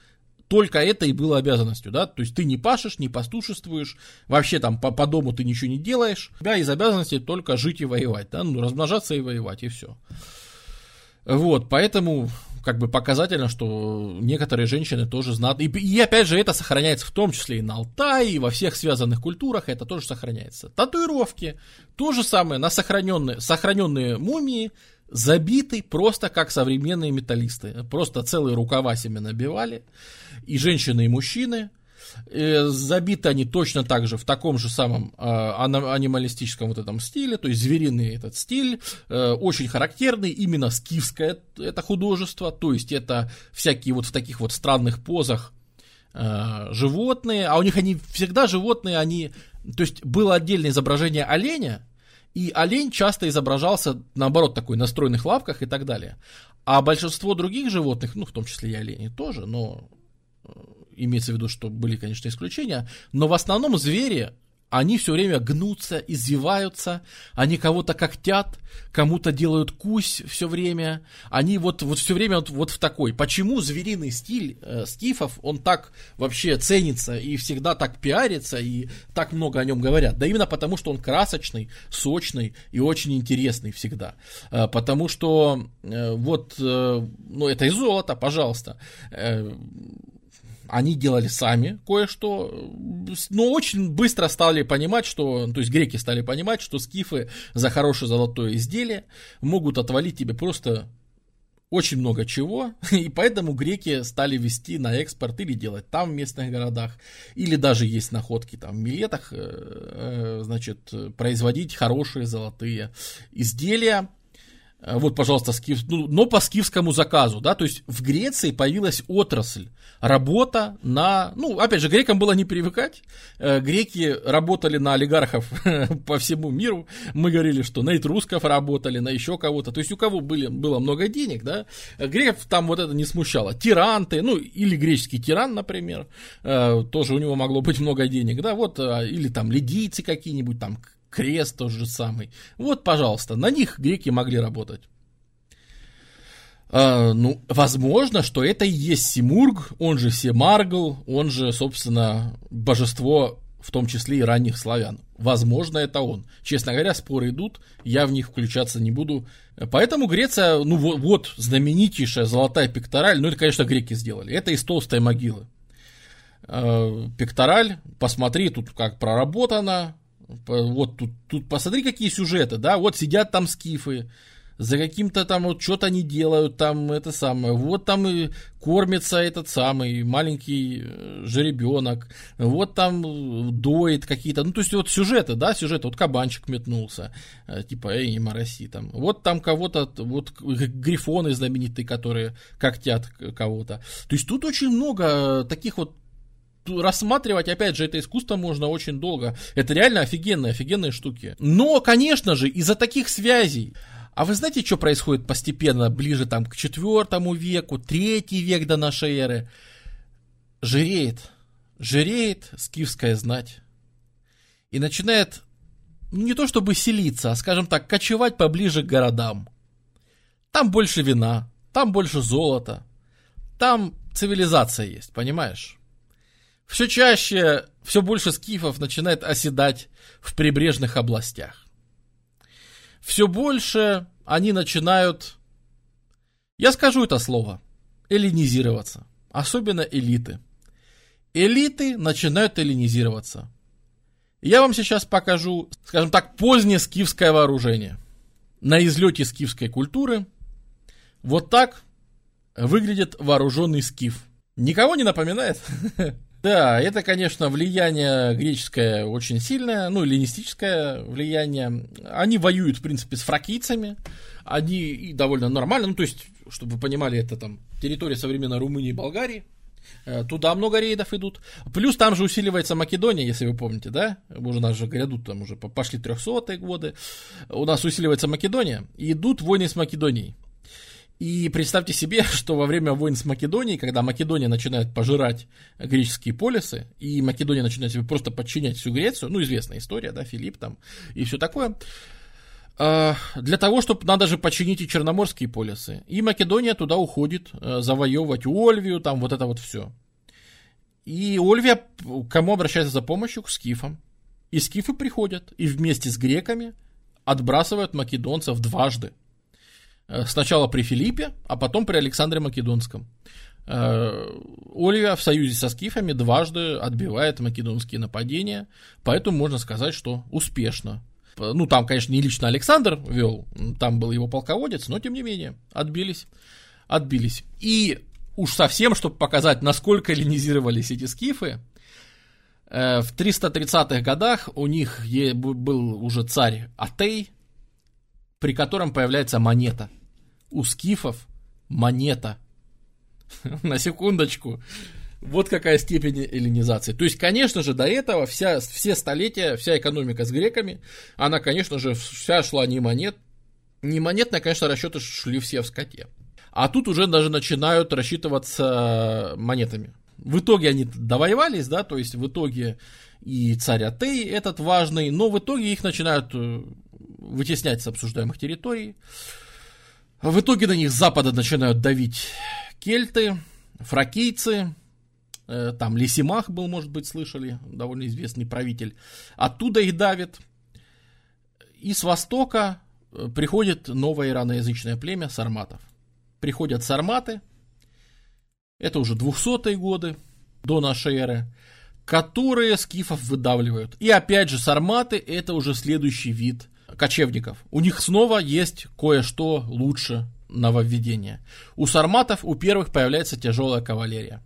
только это и было обязанностью, да, то есть ты не пашешь, не пастушествуешь, вообще там по, по дому ты ничего не делаешь, у тебя из обязанностей только жить и воевать, да, ну, размножаться и воевать, и все. Вот, поэтому как бы показательно, что некоторые женщины тоже знают. И, и опять же, это сохраняется в том числе и на Алтае, и во всех связанных культурах это тоже сохраняется. Татуировки, то же самое, на сохраненные, сохраненные мумии, забиты просто как современные металлисты. Просто целые рукава себе набивали. И женщины, и мужчины. Э, забиты они точно так же в таком же самом э, анималистическом вот этом стиле, то есть звериный этот стиль, э, очень характерный, именно скифское это художество, то есть это всякие вот в таких вот странных позах животные, а у них они всегда животные, они, то есть было отдельное изображение оленя, и олень часто изображался, наоборот, такой на стройных лапках и так далее. А большинство других животных, ну, в том числе и олени тоже, но имеется в виду, что были, конечно, исключения, но в основном звери, они все время гнутся, извиваются, они кого-то когтят, кому-то делают кусь все время, они вот, вот все время вот, вот в такой. Почему звериный стиль э, скифов, он так вообще ценится и всегда так пиарится, и так много о нем говорят? Да именно потому, что он красочный, сочный и очень интересный всегда. Э, потому что э, вот, э, ну это из золота, пожалуйста. Э, они делали сами кое-что, но очень быстро стали понимать, что, то есть греки стали понимать, что скифы за хорошее золотое изделие могут отвалить тебе просто очень много чего, и поэтому греки стали вести на экспорт или делать там в местных городах, или даже есть находки там в Милетах, э, э, значит, производить хорошие золотые изделия, вот, пожалуйста, скиф, ну, но по скифскому заказу, да, то есть в Греции появилась отрасль, работа на, ну, опять же, грекам было не привыкать, э, греки работали на олигархов по всему миру, мы говорили, что на этрусков работали, на еще кого-то, то есть у кого были, было много денег, да, греков там вот это не смущало, тиранты, ну, или греческий тиран, например, э, тоже у него могло быть много денег, да, вот, или там лидийцы какие-нибудь, там, крест тот же самый. Вот, пожалуйста, на них греки могли работать. А, ну, возможно, что это и есть Симург, он же Семаргл, он же, собственно, божество, в том числе и ранних славян. Возможно, это он. Честно говоря, споры идут, я в них включаться не буду. Поэтому Греция, ну вот, вот знаменитейшая золотая пектораль, ну это, конечно, греки сделали, это из толстой могилы. А, пектораль, посмотри, тут как проработано, вот тут, тут посмотри, какие сюжеты, да, вот сидят там скифы, за каким-то там вот что-то они делают, там это самое, вот там и кормится этот самый маленький э, жеребенок, вот там доит какие-то, ну то есть вот сюжеты, да, сюжеты, вот кабанчик метнулся, э, типа, эй, не мороси там, вот там кого-то, вот грифоны знаменитые, которые когтят кого-то, то есть тут очень много таких вот рассматривать, опять же, это искусство можно очень долго. Это реально офигенные, офигенные штуки. Но, конечно же, из-за таких связей, а вы знаете, что происходит постепенно, ближе там к четвертому веку, третий век до нашей эры? Жиреет, жиреет скифская знать. И начинает, ну не то чтобы селиться, а скажем так, кочевать поближе к городам. Там больше вина, там больше золота, там цивилизация есть, понимаешь? Все чаще, все больше скифов начинает оседать в прибрежных областях. Все больше они начинают, я скажу это слово, эллинизироваться. Особенно элиты. Элиты начинают эллинизироваться. Я вам сейчас покажу, скажем так, позднее скифское вооружение. На излете скифской культуры вот так выглядит вооруженный скиф. Никого не напоминает? Да, это, конечно, влияние греческое очень сильное, ну, эллинистическое влияние. Они воюют, в принципе, с фракийцами. Они довольно нормально, ну, то есть, чтобы вы понимали, это там территория современной Румынии и Болгарии. Э, туда много рейдов идут. Плюс там же усиливается Македония, если вы помните, да? Уже нас же грядут, там уже пошли 300-е годы. У нас усиливается Македония, и идут войны с Македонией. И представьте себе, что во время войн с Македонией, когда Македония начинает пожирать греческие полисы, и Македония начинает себе просто подчинять всю Грецию, ну, известная история, да, Филипп там и все такое, а, для того, чтобы надо же починить и черноморские полисы. И Македония туда уходит э, завоевывать Ольвию, там вот это вот все. И Ольвия кому обращается за помощью? К скифам. И скифы приходят и вместе с греками отбрасывают македонцев дважды. Э, сначала при Филиппе, а потом при Александре Македонском. Э, Оливия в союзе со скифами дважды отбивает македонские нападения, поэтому можно сказать, что успешно. Ну, там, конечно, не лично Александр вел, там был его полководец, но тем не менее, отбились, отбились. И уж совсем, чтобы показать, насколько эллинизировались эти скифы, э, в 330-х годах у них был уже царь Атей, при котором появляется монета. У скифов монета. На секундочку. Вот какая степень эллинизации. То есть, конечно же, до этого вся, все столетия, вся экономика с греками, она, конечно же, вся шла не монет. Не монетные, конечно, расчеты шли все в скоте. А тут уже даже начинают рассчитываться монетами. В итоге они довоевались, да, то есть в итоге и царь Атей этот важный, но в итоге их начинают э, вытеснять с обсуждаемых территорий. В итоге на них с запада начинают давить кельты, фракийцы, э, там Лисимах был, может быть, слышали, довольно известный правитель. Оттуда их давит. И с востока э, приходит новое ираноязычное племя сарматов. Приходят сарматы, это уже 200-е годы до нашей эры, которые скифов выдавливают. И опять же, сарматы это уже следующий вид кочевников. У них снова есть кое-что лучше нововведения. У сарматов у первых появляется тяжелая кавалерия.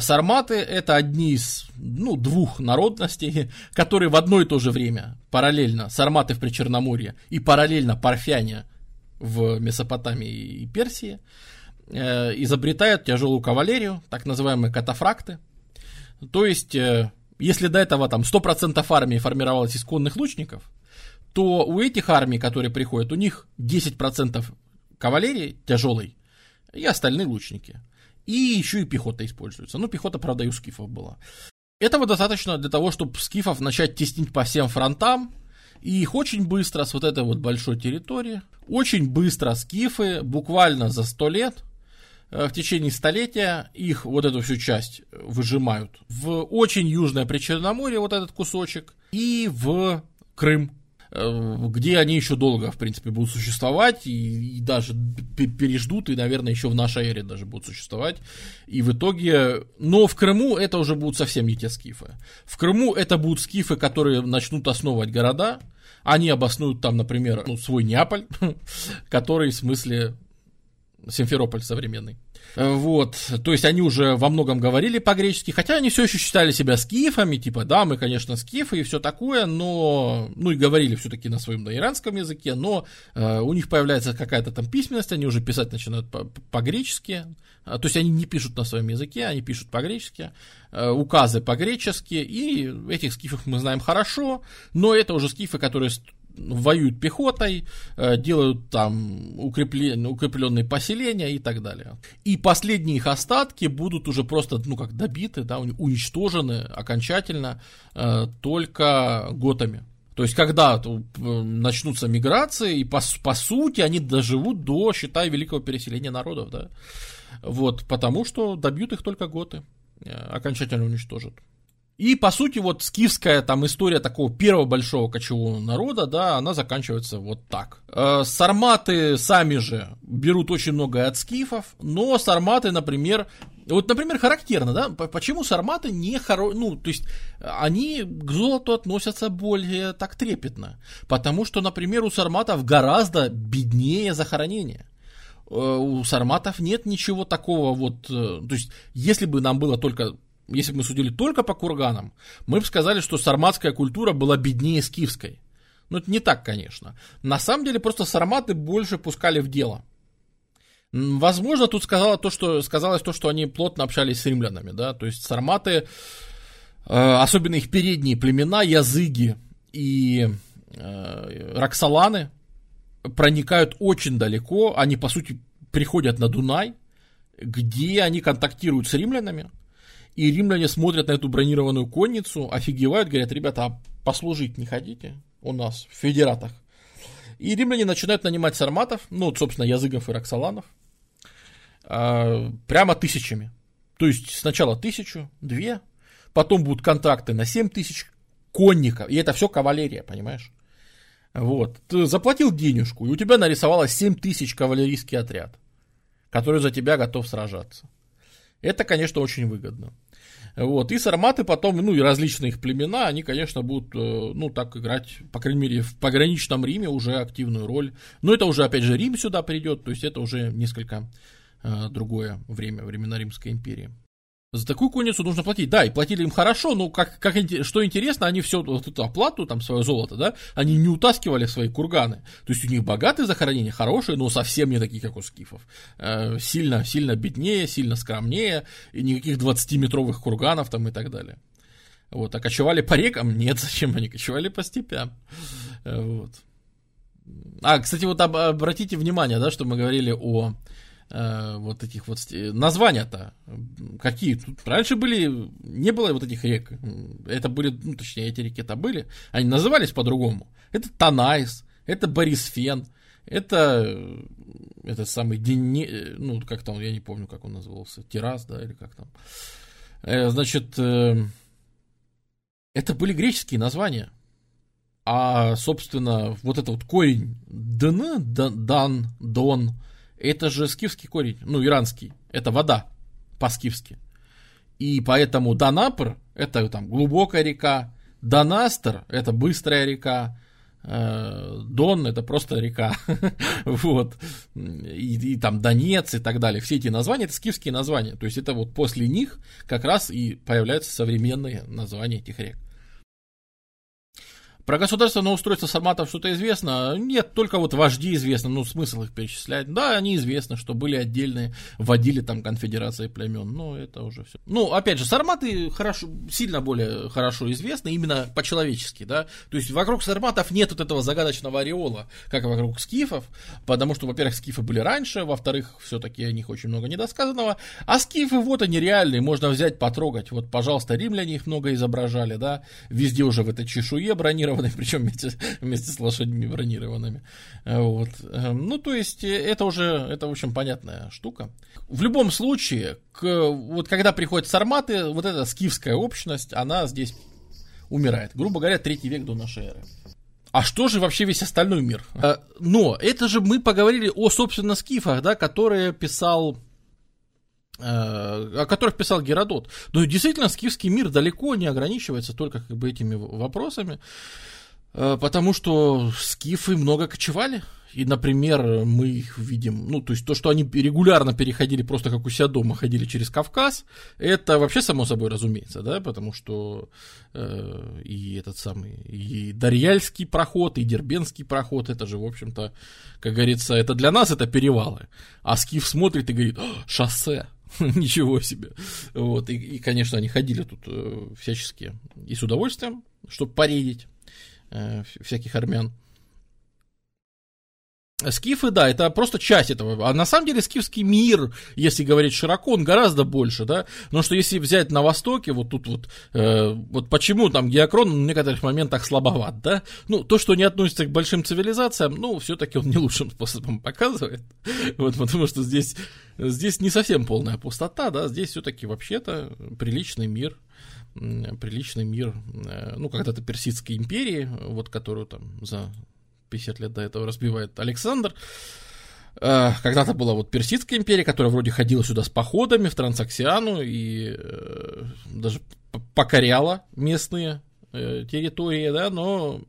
Сарматы это одни из ну, двух народностей, которые в одно и то же время, параллельно сарматы в Причерноморье и параллельно парфяне в Месопотамии и Персии, э, изобретают тяжелую кавалерию, так называемые катафракты. То есть, э, если до этого там 100% армии формировалось из конных лучников, то у этих армий, которые приходят, у них 10% кавалерии тяжелой и остальные лучники. И еще и пехота используется. Ну, пехота, правда, и у скифов была. Этого достаточно для того, чтобы скифов начать теснить по всем фронтам. И их очень быстро с вот этой вот большой территории, очень быстро скифы, буквально за 100 лет, э, в течение столетия их вот эту всю часть выжимают в очень южное Причерноморье, вот этот кусочек, и в Крым. Э, где они еще долго, в принципе, будут существовать, и, и даже переждут, и, наверное, еще в нашей эре даже будут существовать. И в итоге... Но в Крыму это уже будут совсем не те скифы. В Крыму это будут скифы, которые начнут основывать города, они обоснуют там, например, ну, свой Неаполь, который в смысле Симферополь современный. Вот, то есть они уже во многом говорили по-гречески, хотя они все еще считали себя скифами, типа, да, мы, конечно, скифы и все такое, но, ну и говорили все-таки на своем на иранском языке, но э, у них появляется какая-то там письменность, они уже писать начинают по-гречески, а, то есть они не пишут на своем языке, они пишут по-гречески, э, указы по-гречески, и этих скифов мы знаем хорошо, но это уже скифы, которые воюют пехотой, э, делают там укрепленные, поселения и так далее. И последние их остатки будут уже просто, ну, как добиты, да, уничтожены окончательно э, только готами. То есть, когда начнутся миграции, и по, по сути они доживут до, считай, великого переселения народов, да. Вот, потому что добьют их только готы, э, окончательно уничтожат. И, по сути, вот скифская там история такого первого большого кочевого народа, да, она заканчивается вот так. Э, сарматы сами же берут очень многое от скифов, но сарматы, например, вот, например, характерно, да, почему сарматы не хоро... ну, то есть, они к золоту относятся более так трепетно, потому что, например, у сарматов гораздо беднее захоронение э, у сарматов нет ничего такого вот, э, то есть, если бы нам было только если бы мы судили только по курганам, мы бы сказали, что сарматская культура была беднее скифской. Но это не так, конечно. На самом деле просто сарматы больше пускали в дело. Возможно, тут сказала то, что, сказалось то, что они плотно общались с римлянами, да, то есть сарматы, э, особенно их передние племена, языги и э, роксоланы, проникают очень далеко, они, по сути, приходят на Дунай, где они контактируют с римлянами, и римляне смотрят на эту бронированную конницу, офигевают, говорят, ребята, а послужить не хотите у нас в федератах? И римляне начинают нанимать сарматов, ну, собственно, языков и роксоланов, э, прямо тысячами. То есть сначала тысячу, две, потом будут контракты на семь тысяч конников, и это все кавалерия, понимаешь? Вот. Ты заплатил денежку, и у тебя нарисовалось 7 тысяч кавалерийский отряд, который за тебя готов сражаться. Это, конечно, очень выгодно. Вот. И сарматы потом, ну и различные их племена, они, конечно, будут, э, ну, так играть, по крайней мере, в пограничном Риме уже активную роль. Но это уже, опять же, Рим сюда придет, то есть это уже несколько э, другое время, времена Римской империи. За такую конницу нужно платить. Да, и платили им хорошо, но как, как, что интересно, они все вот эту оплату, там, свое золото, да, они не утаскивали свои курганы. То есть у них богатые захоронения, хорошие, но совсем не такие, как у скифов. Э, сильно, сильно беднее, сильно скромнее, и никаких 20-метровых курганов там и так далее. Вот, а кочевали по рекам? Нет, зачем они кочевали по степям? Э, вот. А, кстати, вот обратите внимание, да, что мы говорили о э, вот этих вот названия-то. Какие тут? Раньше были не было вот этих рек. Это были ну точнее эти реки-то были. Они назывались по-другому. Это Танайс это Борисфен это этот самый Дени, ну как там я не помню как он назывался Тирас да или как там. Э, значит э, это были греческие названия. А собственно вот это вот корень дн дан дон это же скифский корень, ну, иранский. Это вода по-скифски. И поэтому Данапр – это там глубокая река, Донастер – это быстрая река, э, Дон – это просто река, вот, и, и там Донец и так далее. Все эти названия – это скифские названия, то есть это вот после них как раз и появляются современные названия этих рек. Про государственное устройство сарматов что-то известно? Нет, только вот вожди известны, ну смысл их перечислять. Да, они известны, что были отдельные, водили там конфедерации племен, но это уже все. Ну, опять же, сарматы хорошо, сильно более хорошо известны, именно по-человечески, да. То есть вокруг сарматов нет вот этого загадочного ореола, как вокруг скифов, потому что, во-первых, скифы были раньше, во-вторых, все-таки о них очень много недосказанного, а скифы вот они реальные, можно взять, потрогать. Вот, пожалуйста, римляне их много изображали, да, везде уже в этой чешуе бронировали бронированные, причем вместе, вместе с лошадьми бронированными. Вот. Эм, ну, то есть, э, это уже, это, в общем, понятная штука. В любом случае, к, вот когда приходят сарматы, вот эта скифская общность, она здесь умирает. Грубо говоря, третий век до нашей эры. А что же вообще весь остальной мир? Э, но это же мы поговорили о, собственно, скифах, да, которые писал э, о которых писал Геродот. Но действительно, скифский мир далеко не ограничивается только как бы этими вопросами. Э, потому что скифы много кочевали, И, например, мы их видим, ну, то есть то, что они регулярно переходили просто как у себя дома, ходили через Кавказ, это вообще само собой разумеется, да, потому что э, и этот самый, и Дарьяльский проход, и Дербенский проход, это же, в общем-то, как говорится, это для нас это перевалы. А Скиф смотрит и говорит, шоссе, Ничего себе. Вот, и, и, конечно, они ходили тут э, всячески и с удовольствием, чтобы поредить э, всяких армян. Скифы, да, это просто часть этого. А на самом деле скифский мир, если говорить широко, он гораздо больше, да. Но что если взять на Востоке, вот тут вот, э, вот почему там Геокрон в некоторых моментах слабоват, да. Ну, то, что не относится к большим цивилизациям, ну, все-таки он не лучшим способом показывает. Вот, потому что здесь, здесь не совсем полная пустота, да, здесь все-таки вообще-то приличный мир приличный мир, э, ну, когда-то Персидской империи, вот, которую там за 50 лет до этого разбивает Александр. Э, когда-то была вот Персидская империя, которая вроде ходила сюда с походами в Трансоксиану и э, даже покоряла местные э, территории, да, но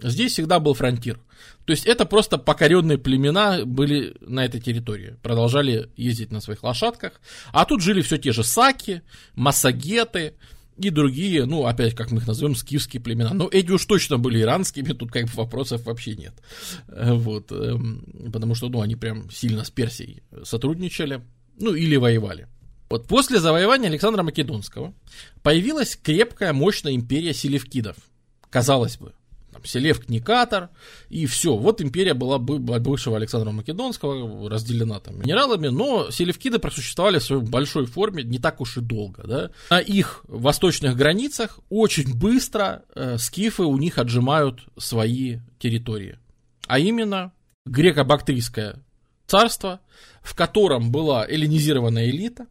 здесь всегда был фронтир. То есть это просто покоренные племена были на этой территории, продолжали ездить на своих лошадках, а тут жили все те же саки, массагеты, и другие, ну, опять, как мы их назовем, скифские племена. Но эти уж точно были иранскими, тут как бы вопросов вообще нет. Э, вот, эм, потому что, ну, они прям сильно с Персией сотрудничали, ну, или воевали. Вот после завоевания Александра Македонского появилась крепкая, мощная империя селевкидов. Казалось бы, Селевк Никатор, и все. Вот империя была бы бывшего Александра Македонского, разделена там минералами, но селевкиды просуществовали в своей большой форме не так уж и долго. Да? На их восточных границах очень быстро э, скифы у них отжимают свои территории. А именно греко-бактрийское царство, в котором была эллинизированная элита,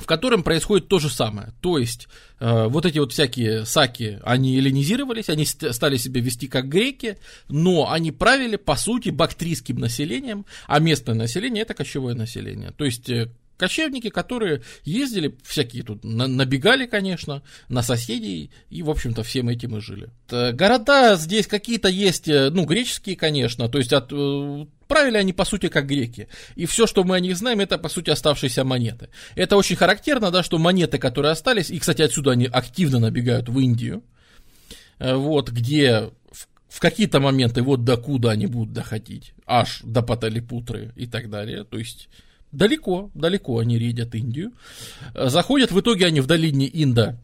в котором происходит то же самое. То есть, э, вот эти вот всякие саки, они эллинизировались, они стали себя вести как греки, но они правили, по сути, бактрийским населением, а местное население это кочевое население. То есть, э, кочевники, которые ездили, всякие тут набегали, конечно, на соседей, и, в общем-то, всем этим и жили. Города здесь какие-то есть, э, ну, греческие, конечно, то есть от э, Правили они, по сути, как греки. И все, что мы о них знаем, это, по сути, оставшиеся монеты. Это очень характерно, да, что монеты, которые остались, и, кстати, отсюда они активно набегают в Индию, э, вот, где в какие-то моменты вот докуда они будут доходить, аж до Паталипутры и так далее, то есть далеко, далеко они редят Индию. Э, заходят, в итоге они в долине Инда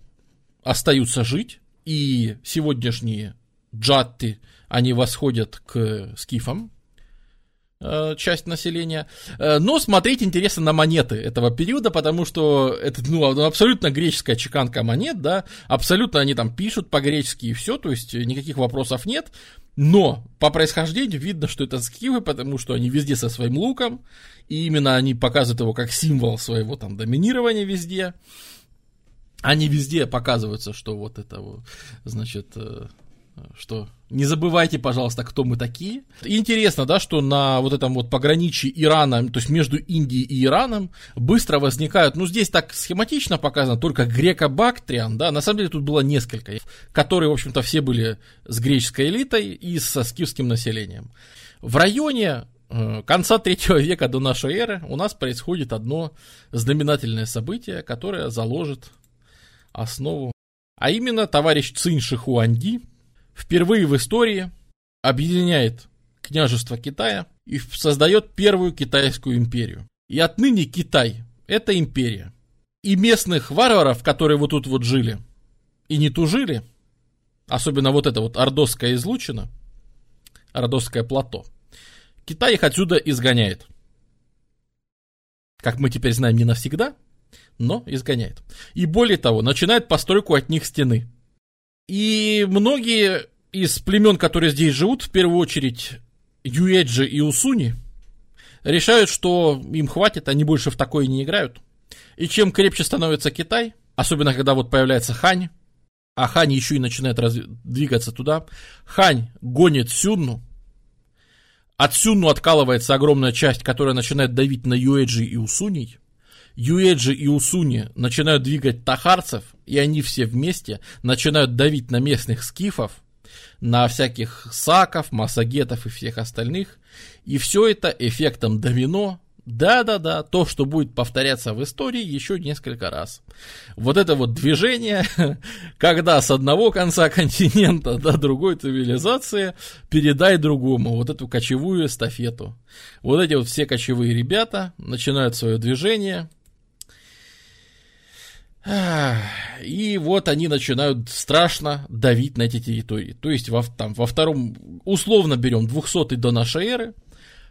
остаются жить, и сегодняшние джатты, они восходят к скифам, Э, часть населения. Э, но смотреть интересно на монеты этого периода, потому что это ну, абсолютно греческая чеканка монет, да, абсолютно они там пишут по-гречески и все, то есть никаких вопросов нет. Но по происхождению видно, что это скифы, потому что они везде со своим луком, и именно они показывают его как символ своего там доминирования везде. Они везде показываются, что вот это вот, значит, э, что не забывайте, пожалуйста, кто мы такие. интересно, да, что на вот этом вот пограничье Ирана, то есть между Индией и Ираном, быстро возникают, ну, здесь так схематично показано, только греко-бактриан, да, на самом деле тут было несколько, которые, в общем-то, все были с греческой элитой и со скифским населением. В районе э, конца третьего века до нашей эры у нас происходит одно знаменательное событие, которое заложит основу. А именно товарищ Цинь Шихуанди, впервые в истории объединяет княжество Китая и создает первую китайскую империю. И отныне Китай – это империя. И местных варваров, которые вот тут вот жили и не тужили, особенно вот это вот ордосская излучина, ордосское плато, Китай их отсюда изгоняет. Как мы теперь знаем, не навсегда, но изгоняет. И более того, начинает постройку от них стены – и многие из племен, которые здесь живут, в первую очередь Юэджи и Усуни, решают, что им хватит, они больше в такое не играют. И чем крепче становится Китай, особенно когда вот появляется Хань, а Хань еще и начинает раз... двигаться туда, Хань гонит Сюнну, от Сюнну откалывается огромная часть, которая начинает давить на Юэджи и Усуней, Юэджи и Усуни начинают двигать тахарцев, и они все вместе начинают давить на местных скифов, на всяких саков, массагетов и всех остальных. И все это эффектом домино да-да-да, то, что будет повторяться в истории еще несколько раз. Вот это вот движение, когда с одного конца континента до другой цивилизации передай другому вот эту кочевую эстафету. Вот эти вот все кочевые ребята начинают свое движение, и вот они начинают страшно давить на эти территории. То есть во, там, во втором, условно берем 200 до нашей эры,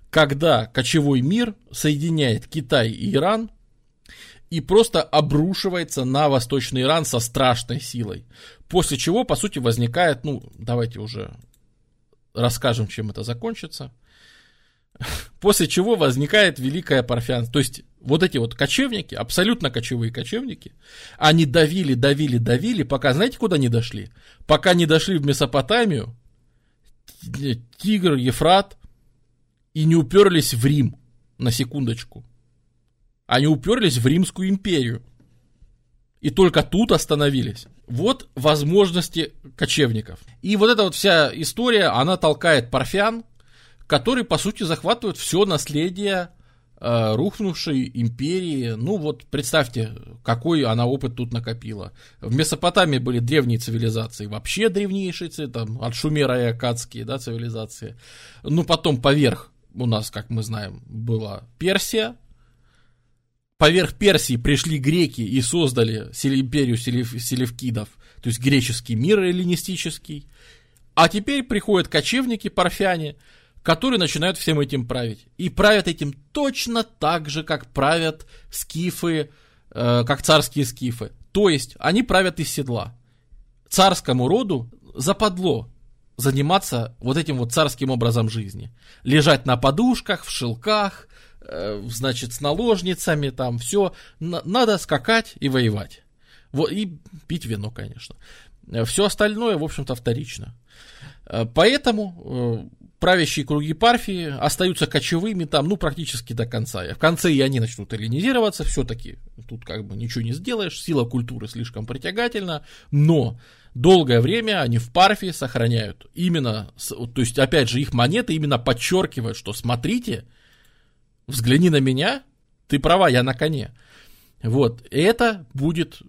когда кочевой мир соединяет Китай и Иран и просто обрушивается на Восточный Иран со страшной силой. После чего, по сути, возникает, ну, давайте уже расскажем, чем это закончится. После чего возникает Великое Парфянство. То есть, вот эти вот кочевники, абсолютно кочевые кочевники, они давили, давили, давили, пока, знаете, куда не дошли? Пока не дошли в Месопотамию, Тигр, Ефрат, и не уперлись в Рим, на секундочку. Они уперлись в Римскую империю. И только тут остановились. Вот возможности кочевников. И вот эта вот вся история, она толкает парфян, которые, по сути, захватывают все наследие э, рухнувшей империи. Ну вот представьте, какой она опыт тут накопила. В Месопотамии были древние цивилизации, вообще древнейшие, там, от Шумера и Акадские да, цивилизации. Ну потом поверх у нас, как мы знаем, была Персия. Поверх Персии пришли греки и создали империю селевкидов, то есть греческий мир эллинистический. А теперь приходят кочевники, парфяне, которые начинают всем этим править. И правят этим точно так же, как правят скифы, э, как царские скифы. То есть они правят из седла. Царскому роду западло заниматься вот этим вот царским образом жизни. Лежать на подушках, в шелках, э, значит, с наложницами, там все. Надо скакать и воевать. Вот, и пить вино, конечно. Все остальное, в общем-то, вторично. Э, поэтому э, правящие круги Парфии остаются кочевыми там, ну, практически до конца. В конце и они начнут эллинизироваться, все-таки тут как бы ничего не сделаешь, сила культуры слишком притягательна, но долгое время они в Парфии сохраняют именно, то есть, опять же, их монеты именно подчеркивают, что смотрите, взгляни на меня, ты права, я на коне. Вот, это будет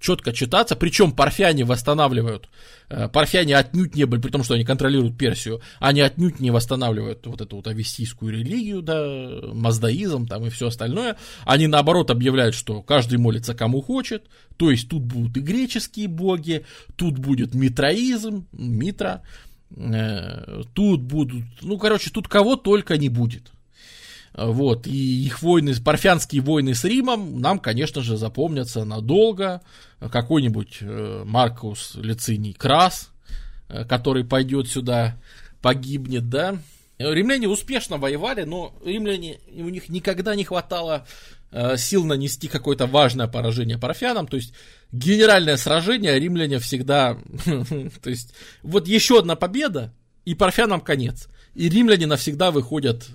четко читаться, причем парфяне восстанавливают, э, парфяне отнюдь не были, при том, что они контролируют Персию, они отнюдь не восстанавливают вот эту вот авестийскую религию, да, маздаизм там и все остальное, они наоборот объявляют, что каждый молится кому хочет, то есть тут будут и греческие боги, тут будет митраизм, митра, э, тут будут, ну, короче, тут кого только не будет. Вот, и их войны, парфянские войны с Римом нам, конечно же, запомнятся надолго. Какой-нибудь э, Маркус Лициний Крас, э, который пойдет сюда, погибнет, да. Римляне успешно воевали, но римляне, у них никогда не хватало э, сил нанести какое-то важное поражение парфянам, то есть генеральное сражение римляне всегда, то есть вот еще одна победа, и парфянам конец, и римляне навсегда выходят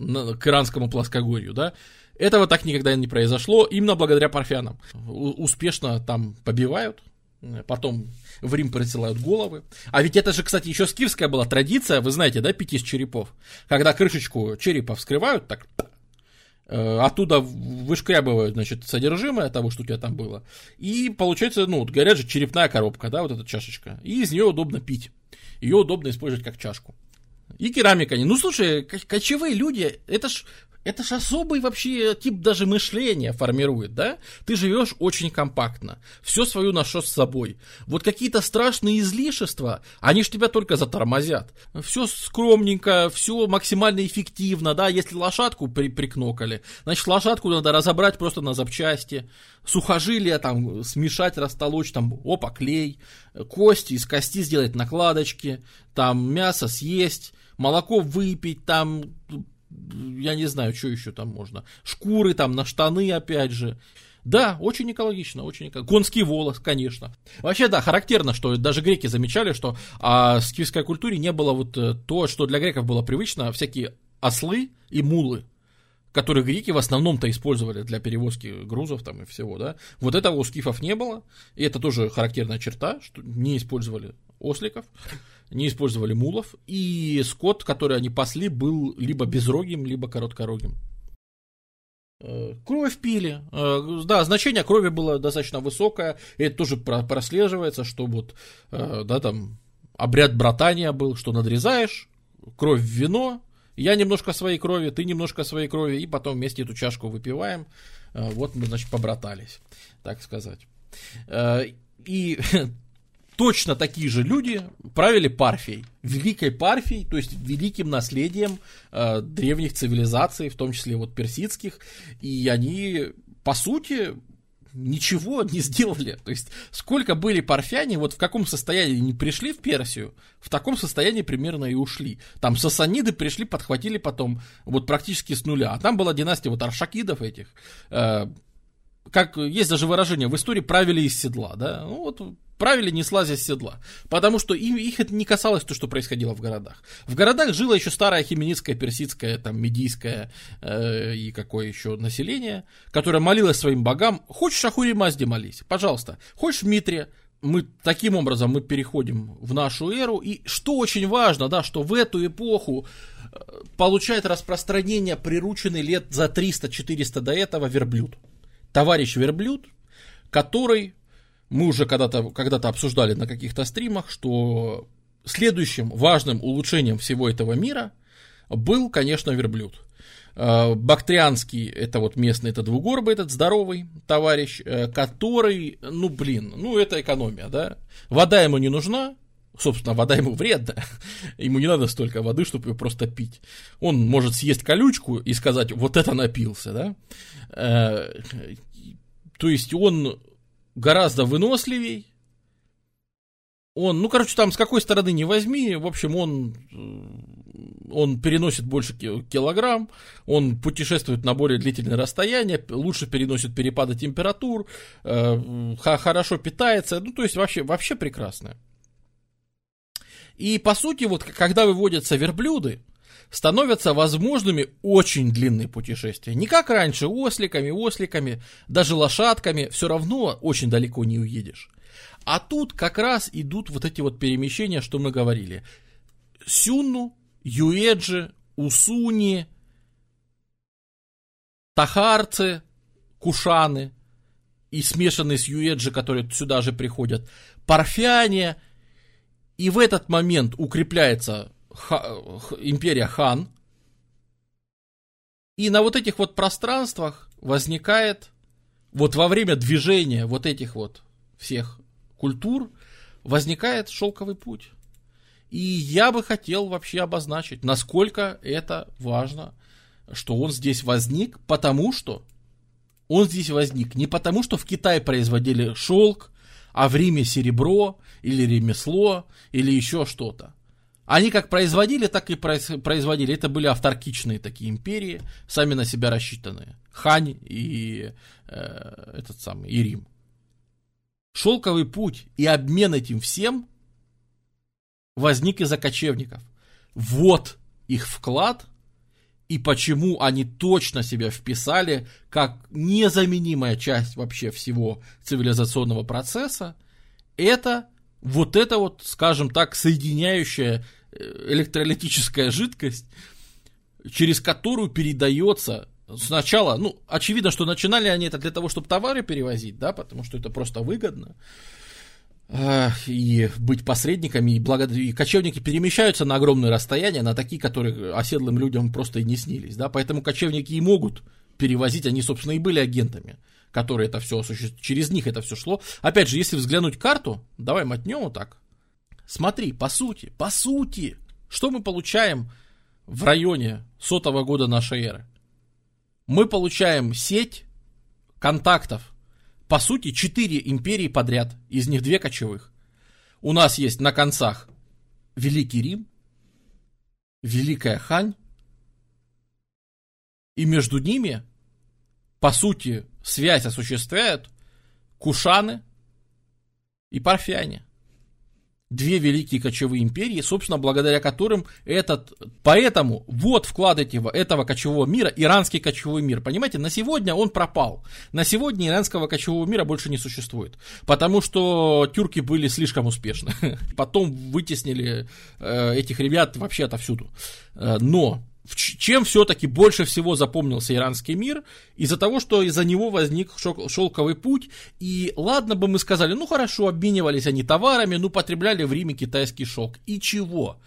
к иранскому плоскогорью, да, этого так никогда не произошло, именно благодаря парфянам. Успешно там побивают, потом в Рим присылают головы. А ведь это же, кстати, еще скифская была традиция, вы знаете, да, пить из черепов. Когда крышечку черепа вскрывают, так э, оттуда вышкрябывают, значит, содержимое того, что у тебя там было. И получается, ну, говорят же, черепная коробка, да, вот эта чашечка. И из нее удобно пить. Ее удобно использовать как чашку. И керамика. Ну, слушай, кочевые люди, это ж это ж особый вообще тип даже мышления формирует, да? Ты живешь очень компактно, все свою ношу с собой. Вот какие-то страшные излишества, они ж тебя только затормозят. Все скромненько, все максимально эффективно, да? Если лошадку при прикнокали, значит лошадку надо разобрать просто на запчасти, сухожилия там смешать, растолочь, там, опа, клей, кости, из кости сделать накладочки, там мясо съесть, молоко выпить, там я не знаю, что еще там можно. Шкуры там на штаны, опять же. Да, очень экологично, очень экологично. Конский волос, конечно. Вообще, да, характерно, что даже греки замечали, что а, в скифской культуре не было вот э, то, что для греков было привычно, всякие ослы и мулы, которые греки в основном-то использовали для перевозки грузов там и всего, да, вот этого у скифов не было, и это тоже характерная черта, что не использовали осликов, не использовали мулов, и скот, который они пасли, был либо безрогим, либо короткорогим. Э, кровь пили. Э, да, значение крови было достаточно высокое. И это тоже прослеживается, что вот, э, да, там, обряд братания был, что надрезаешь, кровь в вино, я немножко своей крови, ты немножко своей крови, и потом вместе эту чашку выпиваем. Вот мы, значит, побратались, так сказать. И точно такие же люди правили Парфией, великой Парфией, то есть великим наследием э, древних цивилизаций, в том числе вот персидских, и они, по сути, ничего не сделали. То есть, сколько были парфяне, вот в каком состоянии не пришли в Персию, в таком состоянии примерно и ушли. Там сасаниды пришли, подхватили потом вот практически с нуля. А там была династия вот аршакидов этих, э, как есть даже выражение, в истории правили из седла, да, ну вот правили не слазя с седла, потому что им, их это не касалось то, что происходило в городах. В городах жило еще старое хименицкое, персидское, там, медийское э, и какое еще население, которое молилось своим богам, хочешь Ахури Мазди молись, пожалуйста, хочешь Митре, мы таким образом мы переходим в нашу эру, и что очень важно, да, что в эту эпоху э, получает распространение прирученный лет за 300-400 до этого верблюд товарищ верблюд, который мы уже когда-то когда обсуждали на каких-то стримах, что следующим важным улучшением всего этого мира был, конечно, верблюд. Э, бактрианский, это вот местный, это двугорбый, этот здоровый товарищ, э, который, ну блин, ну это экономия, да. Вода ему не нужна, собственно, вода ему вредна, ему не надо столько воды, чтобы ее просто пить. Он может съесть колючку и сказать, вот это напился, да. Э, то есть он гораздо выносливей, он, ну, короче, там с какой стороны не возьми, в общем, он, он переносит больше килограмм, он путешествует на более длительное расстояние, лучше переносит перепады температур, э, хорошо питается, ну, то есть вообще, вообще прекрасно. И по сути, вот когда выводятся верблюды, становятся возможными очень длинные путешествия. Не как раньше, осликами, осликами, даже лошадками, все равно очень далеко не уедешь. А тут как раз идут вот эти вот перемещения, что мы говорили. Сюнну, Юэджи, Усуни, Тахарцы, Кушаны и смешанные с Юэджи, которые сюда же приходят, Парфяне – и в этот момент укрепляется ха, империя Хан. И на вот этих вот пространствах возникает, вот во время движения вот этих вот всех культур, возникает шелковый путь. И я бы хотел вообще обозначить, насколько это важно, что он здесь возник, потому что он здесь возник не потому, что в Китае производили шелк, а в Риме серебро, или ремесло, или еще что-то. Они как производили, так и производили. Это были авторкичные такие империи, сами на себя рассчитанные. Хань и э, этот самый и Рим. Шелковый путь и обмен этим всем возник из-за кочевников. Вот их вклад и почему они точно себя вписали как незаменимая часть вообще всего цивилизационного процесса, это вот это вот, скажем так, соединяющая э, электролитическая жидкость, через которую передается сначала, ну, очевидно, что начинали они это для того, чтобы товары перевозить, да, потому что это просто выгодно, и быть посредниками, и, благо... и кочевники перемещаются на огромные расстояния, на такие, которые оседлым людям просто и не снились, да, поэтому кочевники и могут перевозить, они, собственно, и были агентами, которые это все осуществляют, через них это все шло. Опять же, если взглянуть карту, давай мотнем вот так, смотри, по сути, по сути, что мы получаем в районе сотого года нашей эры? Мы получаем сеть контактов по сути, четыре империи подряд, из них две кочевых. У нас есть на концах Великий Рим, Великая Хань, и между ними, по сути, связь осуществляют Кушаны и Парфяне. Две великие кочевые империи, собственно, благодаря которым этот, поэтому вот вклад этого, этого кочевого мира, иранский кочевой мир, понимаете, на сегодня он пропал, на сегодня иранского кочевого мира больше не существует, потому что тюрки были слишком успешны, потом вытеснили э, этих ребят вообще отовсюду, э, но чем все-таки больше всего запомнился иранский мир? Из-за того, что из-за него возник шелковый путь, и ладно бы мы сказали, ну хорошо, обменивались они товарами, ну потребляли в Риме китайский шелк. И чего?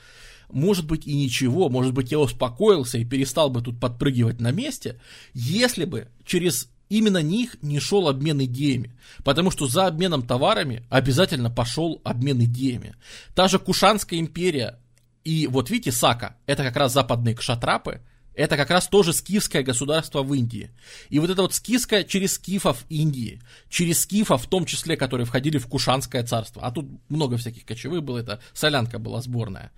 Может быть и ничего, может быть я успокоился и перестал бы тут подпрыгивать на месте, если бы через именно них не шел обмен идеями. Потому что за обменом товарами обязательно пошел обмен идеями. Та же Кушанская империя и вот видите, Сака, это как раз западные кшатрапы, это как раз тоже скифское государство в Индии. И вот это вот скифское через скифов Индии, через скифов в том числе, которые входили в Кушанское царство. А тут много всяких кочевых было, это солянка была сборная.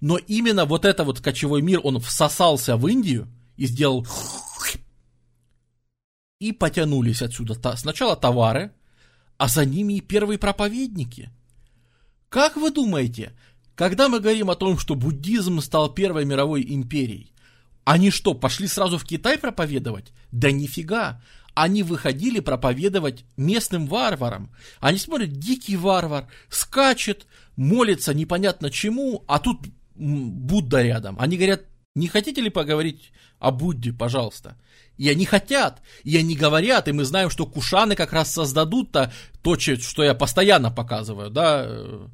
Но именно вот это вот кочевой мир, он всосался в Индию и сделал... И потянулись отсюда сначала товары, а за ними и первые проповедники. Как вы думаете, когда мы говорим о том, что буддизм стал первой мировой империей, они что, пошли сразу в Китай проповедовать? Да нифига. Они выходили проповедовать местным варварам. Они смотрят, дикий варвар, скачет, молится непонятно чему, а тут Будда рядом. Они говорят, не хотите ли поговорить о Будде, пожалуйста? И они хотят, и они говорят, и мы знаем, что кушаны как раз создадут-то то, что я постоянно показываю, да, э,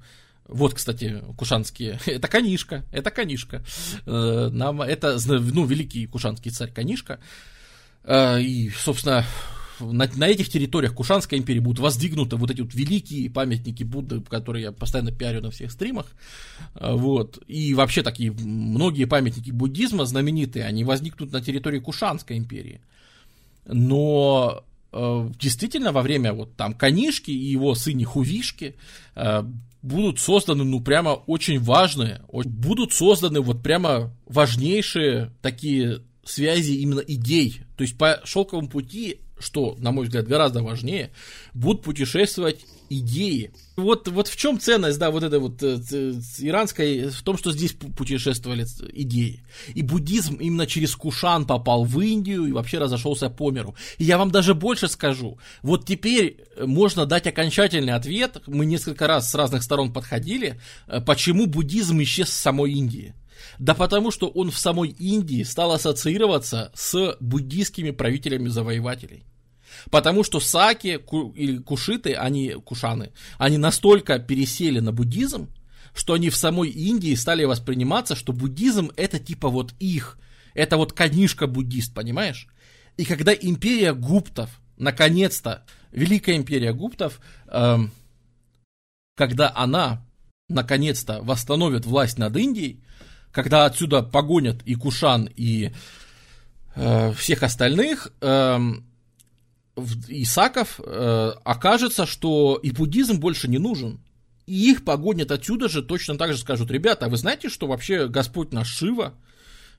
вот, кстати, кушанские. Это Канишка, это Канишка. Э, нам это, ну, великий кушанский царь Канишка. Э, и, собственно, на, на этих территориях Кушанской империи будут воздвигнуты вот эти вот великие памятники Будды, которые я постоянно пиарю на всех стримах. Э, вот. И вообще такие многие памятники буддизма знаменитые, они возникнут на территории Кушанской империи. Но действительно во время вот там Канишки и его сыне Хувишки будут созданы, ну, прямо очень важные, будут созданы вот прямо важнейшие такие связи именно идей. То есть по шелковому пути, что, на мой взгляд, гораздо важнее, будут путешествовать идеи. Вот, вот в чем ценность, да, вот этой вот э, иранской, в том, что здесь путешествовали идеи. И буддизм именно через Кушан попал в Индию и вообще разошелся по миру. И я вам даже больше скажу. Вот теперь можно дать окончательный ответ. Мы несколько раз с разных сторон подходили, э, почему буддизм исчез с самой Индии. Да потому что он в самой Индии стал ассоциироваться с буддийскими правителями завоевателей. Потому что саки ку, или кушиты, они, кушаны, они настолько пересели на буддизм, что они в самой Индии стали восприниматься, что буддизм это типа вот их, это вот конишка буддист, понимаешь? И когда империя гуптов, наконец-то, великая империя гуптов, эм, когда она наконец-то восстановит власть над Индией, когда отсюда погонят и Кушан, и э, всех остальных, э, Исаков, э, окажется, что и буддизм больше не нужен. И их погонят отсюда же, точно так же скажут, ребята, а вы знаете, что вообще Господь наш Шива,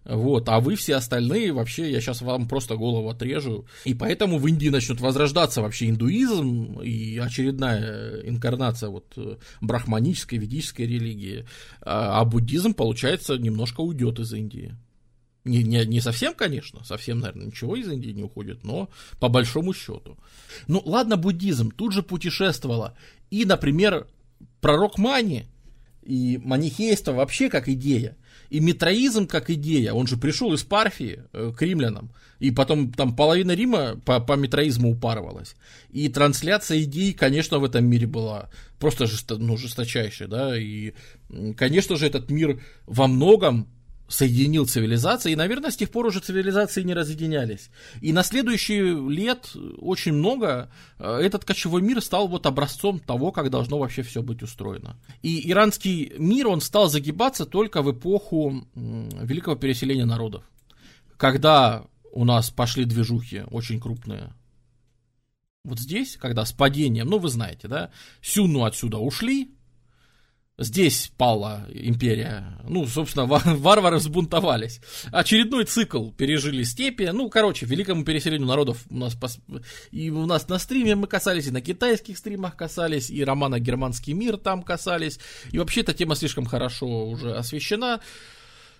вот, а вы все остальные, вообще, я сейчас вам просто голову отрежу. И поэтому в Индии начнет возрождаться вообще индуизм и очередная инкарнация вот брахманической, ведической религии. А, а буддизм, получается, немножко уйдет из Индии. Не, не, не совсем, конечно, совсем, наверное, ничего из Индии не уходит, но по большому счету. Ну, ладно, буддизм тут же путешествовало. И, например, пророк Мани и манихейство вообще как идея. И метроизм как идея, он же пришел из Парфии э, к римлянам, и потом там половина Рима по, по метроизму упарывалась. И трансляция идей, конечно, в этом мире была просто жесто, ну, жесточайшая, да, и, конечно же, этот мир во многом соединил цивилизации, и, наверное, с тех пор уже цивилизации не разъединялись. И на следующие лет очень много э, этот кочевой мир стал вот образцом того, как должно вообще все быть устроено. И иранский мир, он стал загибаться только в эпоху великого переселения народов. Когда у нас пошли движухи очень крупные. Вот здесь, когда с падением, ну вы знаете, да, Сюну отсюда ушли, Здесь пала империя. Ну, собственно, варвары взбунтовались. Очередной цикл пережили степи. Ну, короче, великому переселению народов у нас пос... и у нас на стриме мы касались, и на китайских стримах касались, и романа «Германский мир» там касались. И вообще эта тема слишком хорошо уже освещена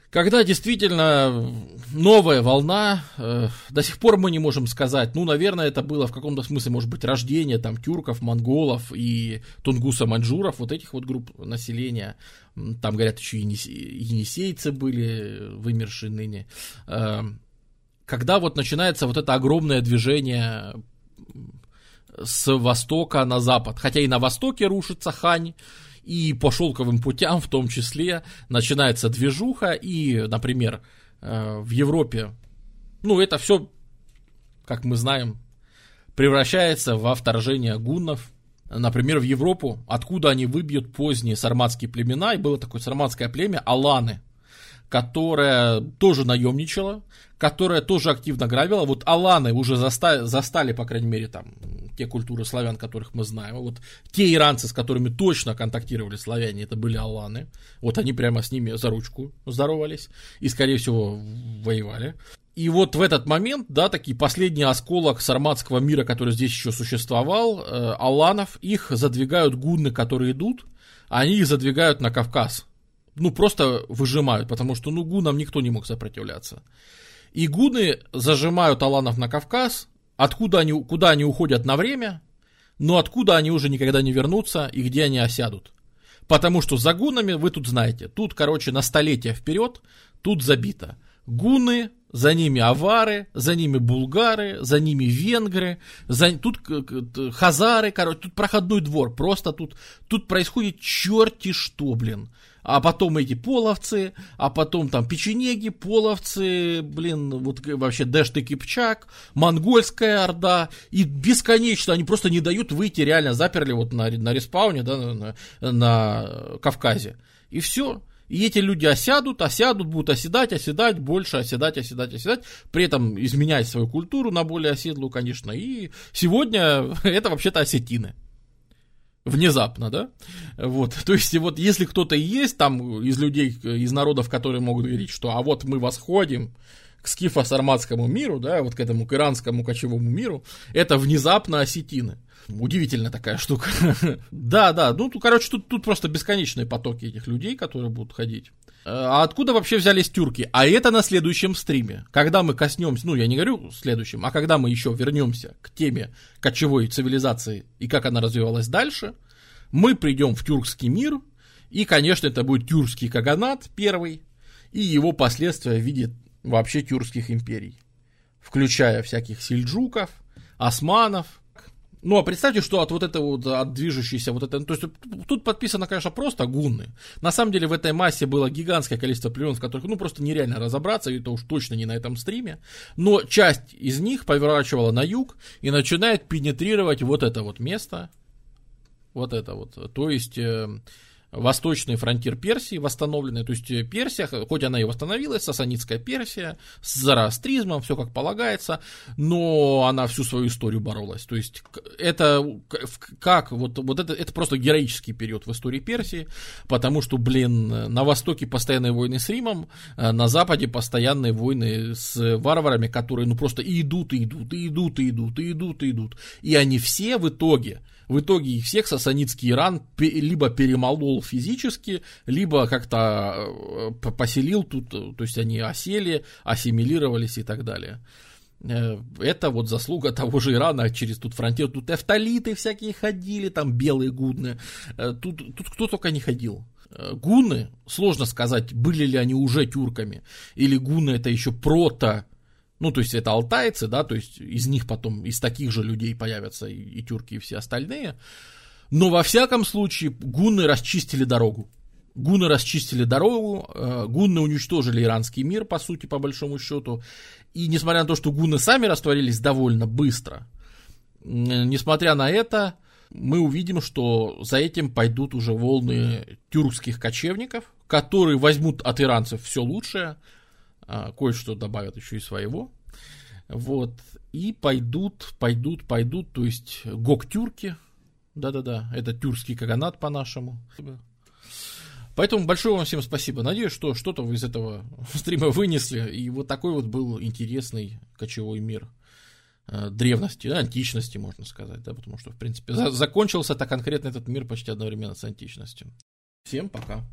когда действительно новая волна, э, до сих пор мы не можем сказать, ну, наверное, это было в каком-то смысле, может быть, рождение там тюрков, монголов и тунгуса-маньчжуров, вот этих вот групп населения. Там, говорят, еще енисейцы были вымершие ныне. Э, когда вот начинается вот это огромное движение с востока на запад, хотя и на востоке рушится Хань, и по шелковым путям в том числе начинается движуха, и, например, э, в Европе, ну, это все, как мы знаем, превращается во вторжение гуннов, например, в Европу, откуда они выбьют поздние сарматские племена, и было такое сарматское племя Аланы, которое тоже наемничало, которая тоже активно грабила. Вот Аланы уже застали, застали, по крайней мере, там, те культуры славян, которых мы знаем. Вот те иранцы, с которыми точно контактировали славяне, это были Аланы. Вот они прямо с ними за ручку здоровались и, скорее всего, воевали. И вот в этот момент, да, такие последний осколок сарматского мира, который здесь еще существовал, э, Аланов, их задвигают гунны, которые идут, они их задвигают на Кавказ. Ну, просто выжимают, потому что, ну, гунам никто не мог сопротивляться. И гуны зажимают аланов на Кавказ, откуда они, куда они уходят на время, но откуда они уже никогда не вернутся и где они осядут. Потому что за гунами, вы тут знаете, тут, короче, на столетия вперед, тут забито. Гуны, за ними авары, за ними булгары, за ними венгры, за, тут хазары, короче, тут проходной двор, просто тут, тут происходит черти что, блин а потом эти половцы, а потом там печенеги, половцы, блин, вот вообще Дэшт и Кипчак, монгольская орда, и бесконечно, они просто не дают выйти, реально заперли вот на, на респауне, да, на, на, на Кавказе, и все, и эти люди осядут, осядут, будут оседать, оседать, больше оседать, оседать, оседать, при этом изменять свою культуру на более оседлую, конечно. И сегодня это вообще-то осетины внезапно, да, вот, то есть, вот, если кто-то есть там из людей, из народов, которые могут говорить, что, а вот мы восходим к скифо-сарматскому миру, да, вот к этому к иранскому кочевому миру, это внезапно осетины. Удивительная такая штука. да, да, ну, короче, тут, тут просто бесконечные потоки этих людей, которые будут ходить. А откуда вообще взялись тюрки? А это на следующем стриме. Когда мы коснемся, ну я не говорю следующем, а когда мы еще вернемся к теме кочевой цивилизации и как она развивалась дальше, мы придем в тюркский мир, и, конечно, это будет тюркский каганат первый, и его последствия в виде вообще тюркских империй, включая всяких сельджуков, османов, ну, а представьте, что от вот этого вот, от движущейся вот это, то есть тут подписано, конечно, просто гунны. На самом деле в этой массе было гигантское количество племен, в которых, ну, просто нереально разобраться, и это уж точно не на этом стриме. Но часть из них поворачивала на юг и начинает пенетрировать вот это вот место, вот это вот. То есть э, восточный фронтир Персии восстановленный, то есть э, Персия, хоть она и восстановилась, сасанитская Персия, с зороастризмом, все как полагается, но она всю свою историю боролась, то есть это как, вот, вот это, это просто героический период в истории Персии, потому что, блин, на востоке постоянные войны с Римом, э, на западе постоянные войны с варварами, которые, ну, просто и идут, и идут, и идут, и идут, и идут, и идут, и они все в итоге, в итоге их всех сасанитский Иран либо перемолол физически, либо как-то э, поселил тут, то есть они осели, ассимилировались и так далее. Э, это вот заслуга того же Ирана через тут фронтир. Тут эфталиты всякие ходили, там белые гудны. Э, тут, тут кто только не ходил. Гуны, сложно сказать, были ли они уже тюрками, или гуны это еще прото ну, то есть это алтайцы, да, то есть из них потом, из таких же людей появятся и, и тюрки, и все остальные. Но во всяком случае гунны расчистили дорогу. Гунны расчистили дорогу, э, гунны уничтожили иранский мир, по сути, по большому счету. И несмотря на то, что гунны сами растворились довольно быстро, несмотря на это, мы увидим, что за этим пойдут уже волны тюркских кочевников, которые возьмут от иранцев все лучшее, кое-что добавят еще и своего. Вот. И пойдут, пойдут, пойдут, то есть гок-тюрки. Да-да-да, это тюркский каганат по-нашему. Поэтому большое вам всем спасибо. Надеюсь, что что-то вы из этого стрима вынесли. И вот такой вот был интересный кочевой мир э, древности, античности, можно сказать, да, потому что, в принципе, закончился-то конкретно этот мир почти одновременно с античностью. Всем пока.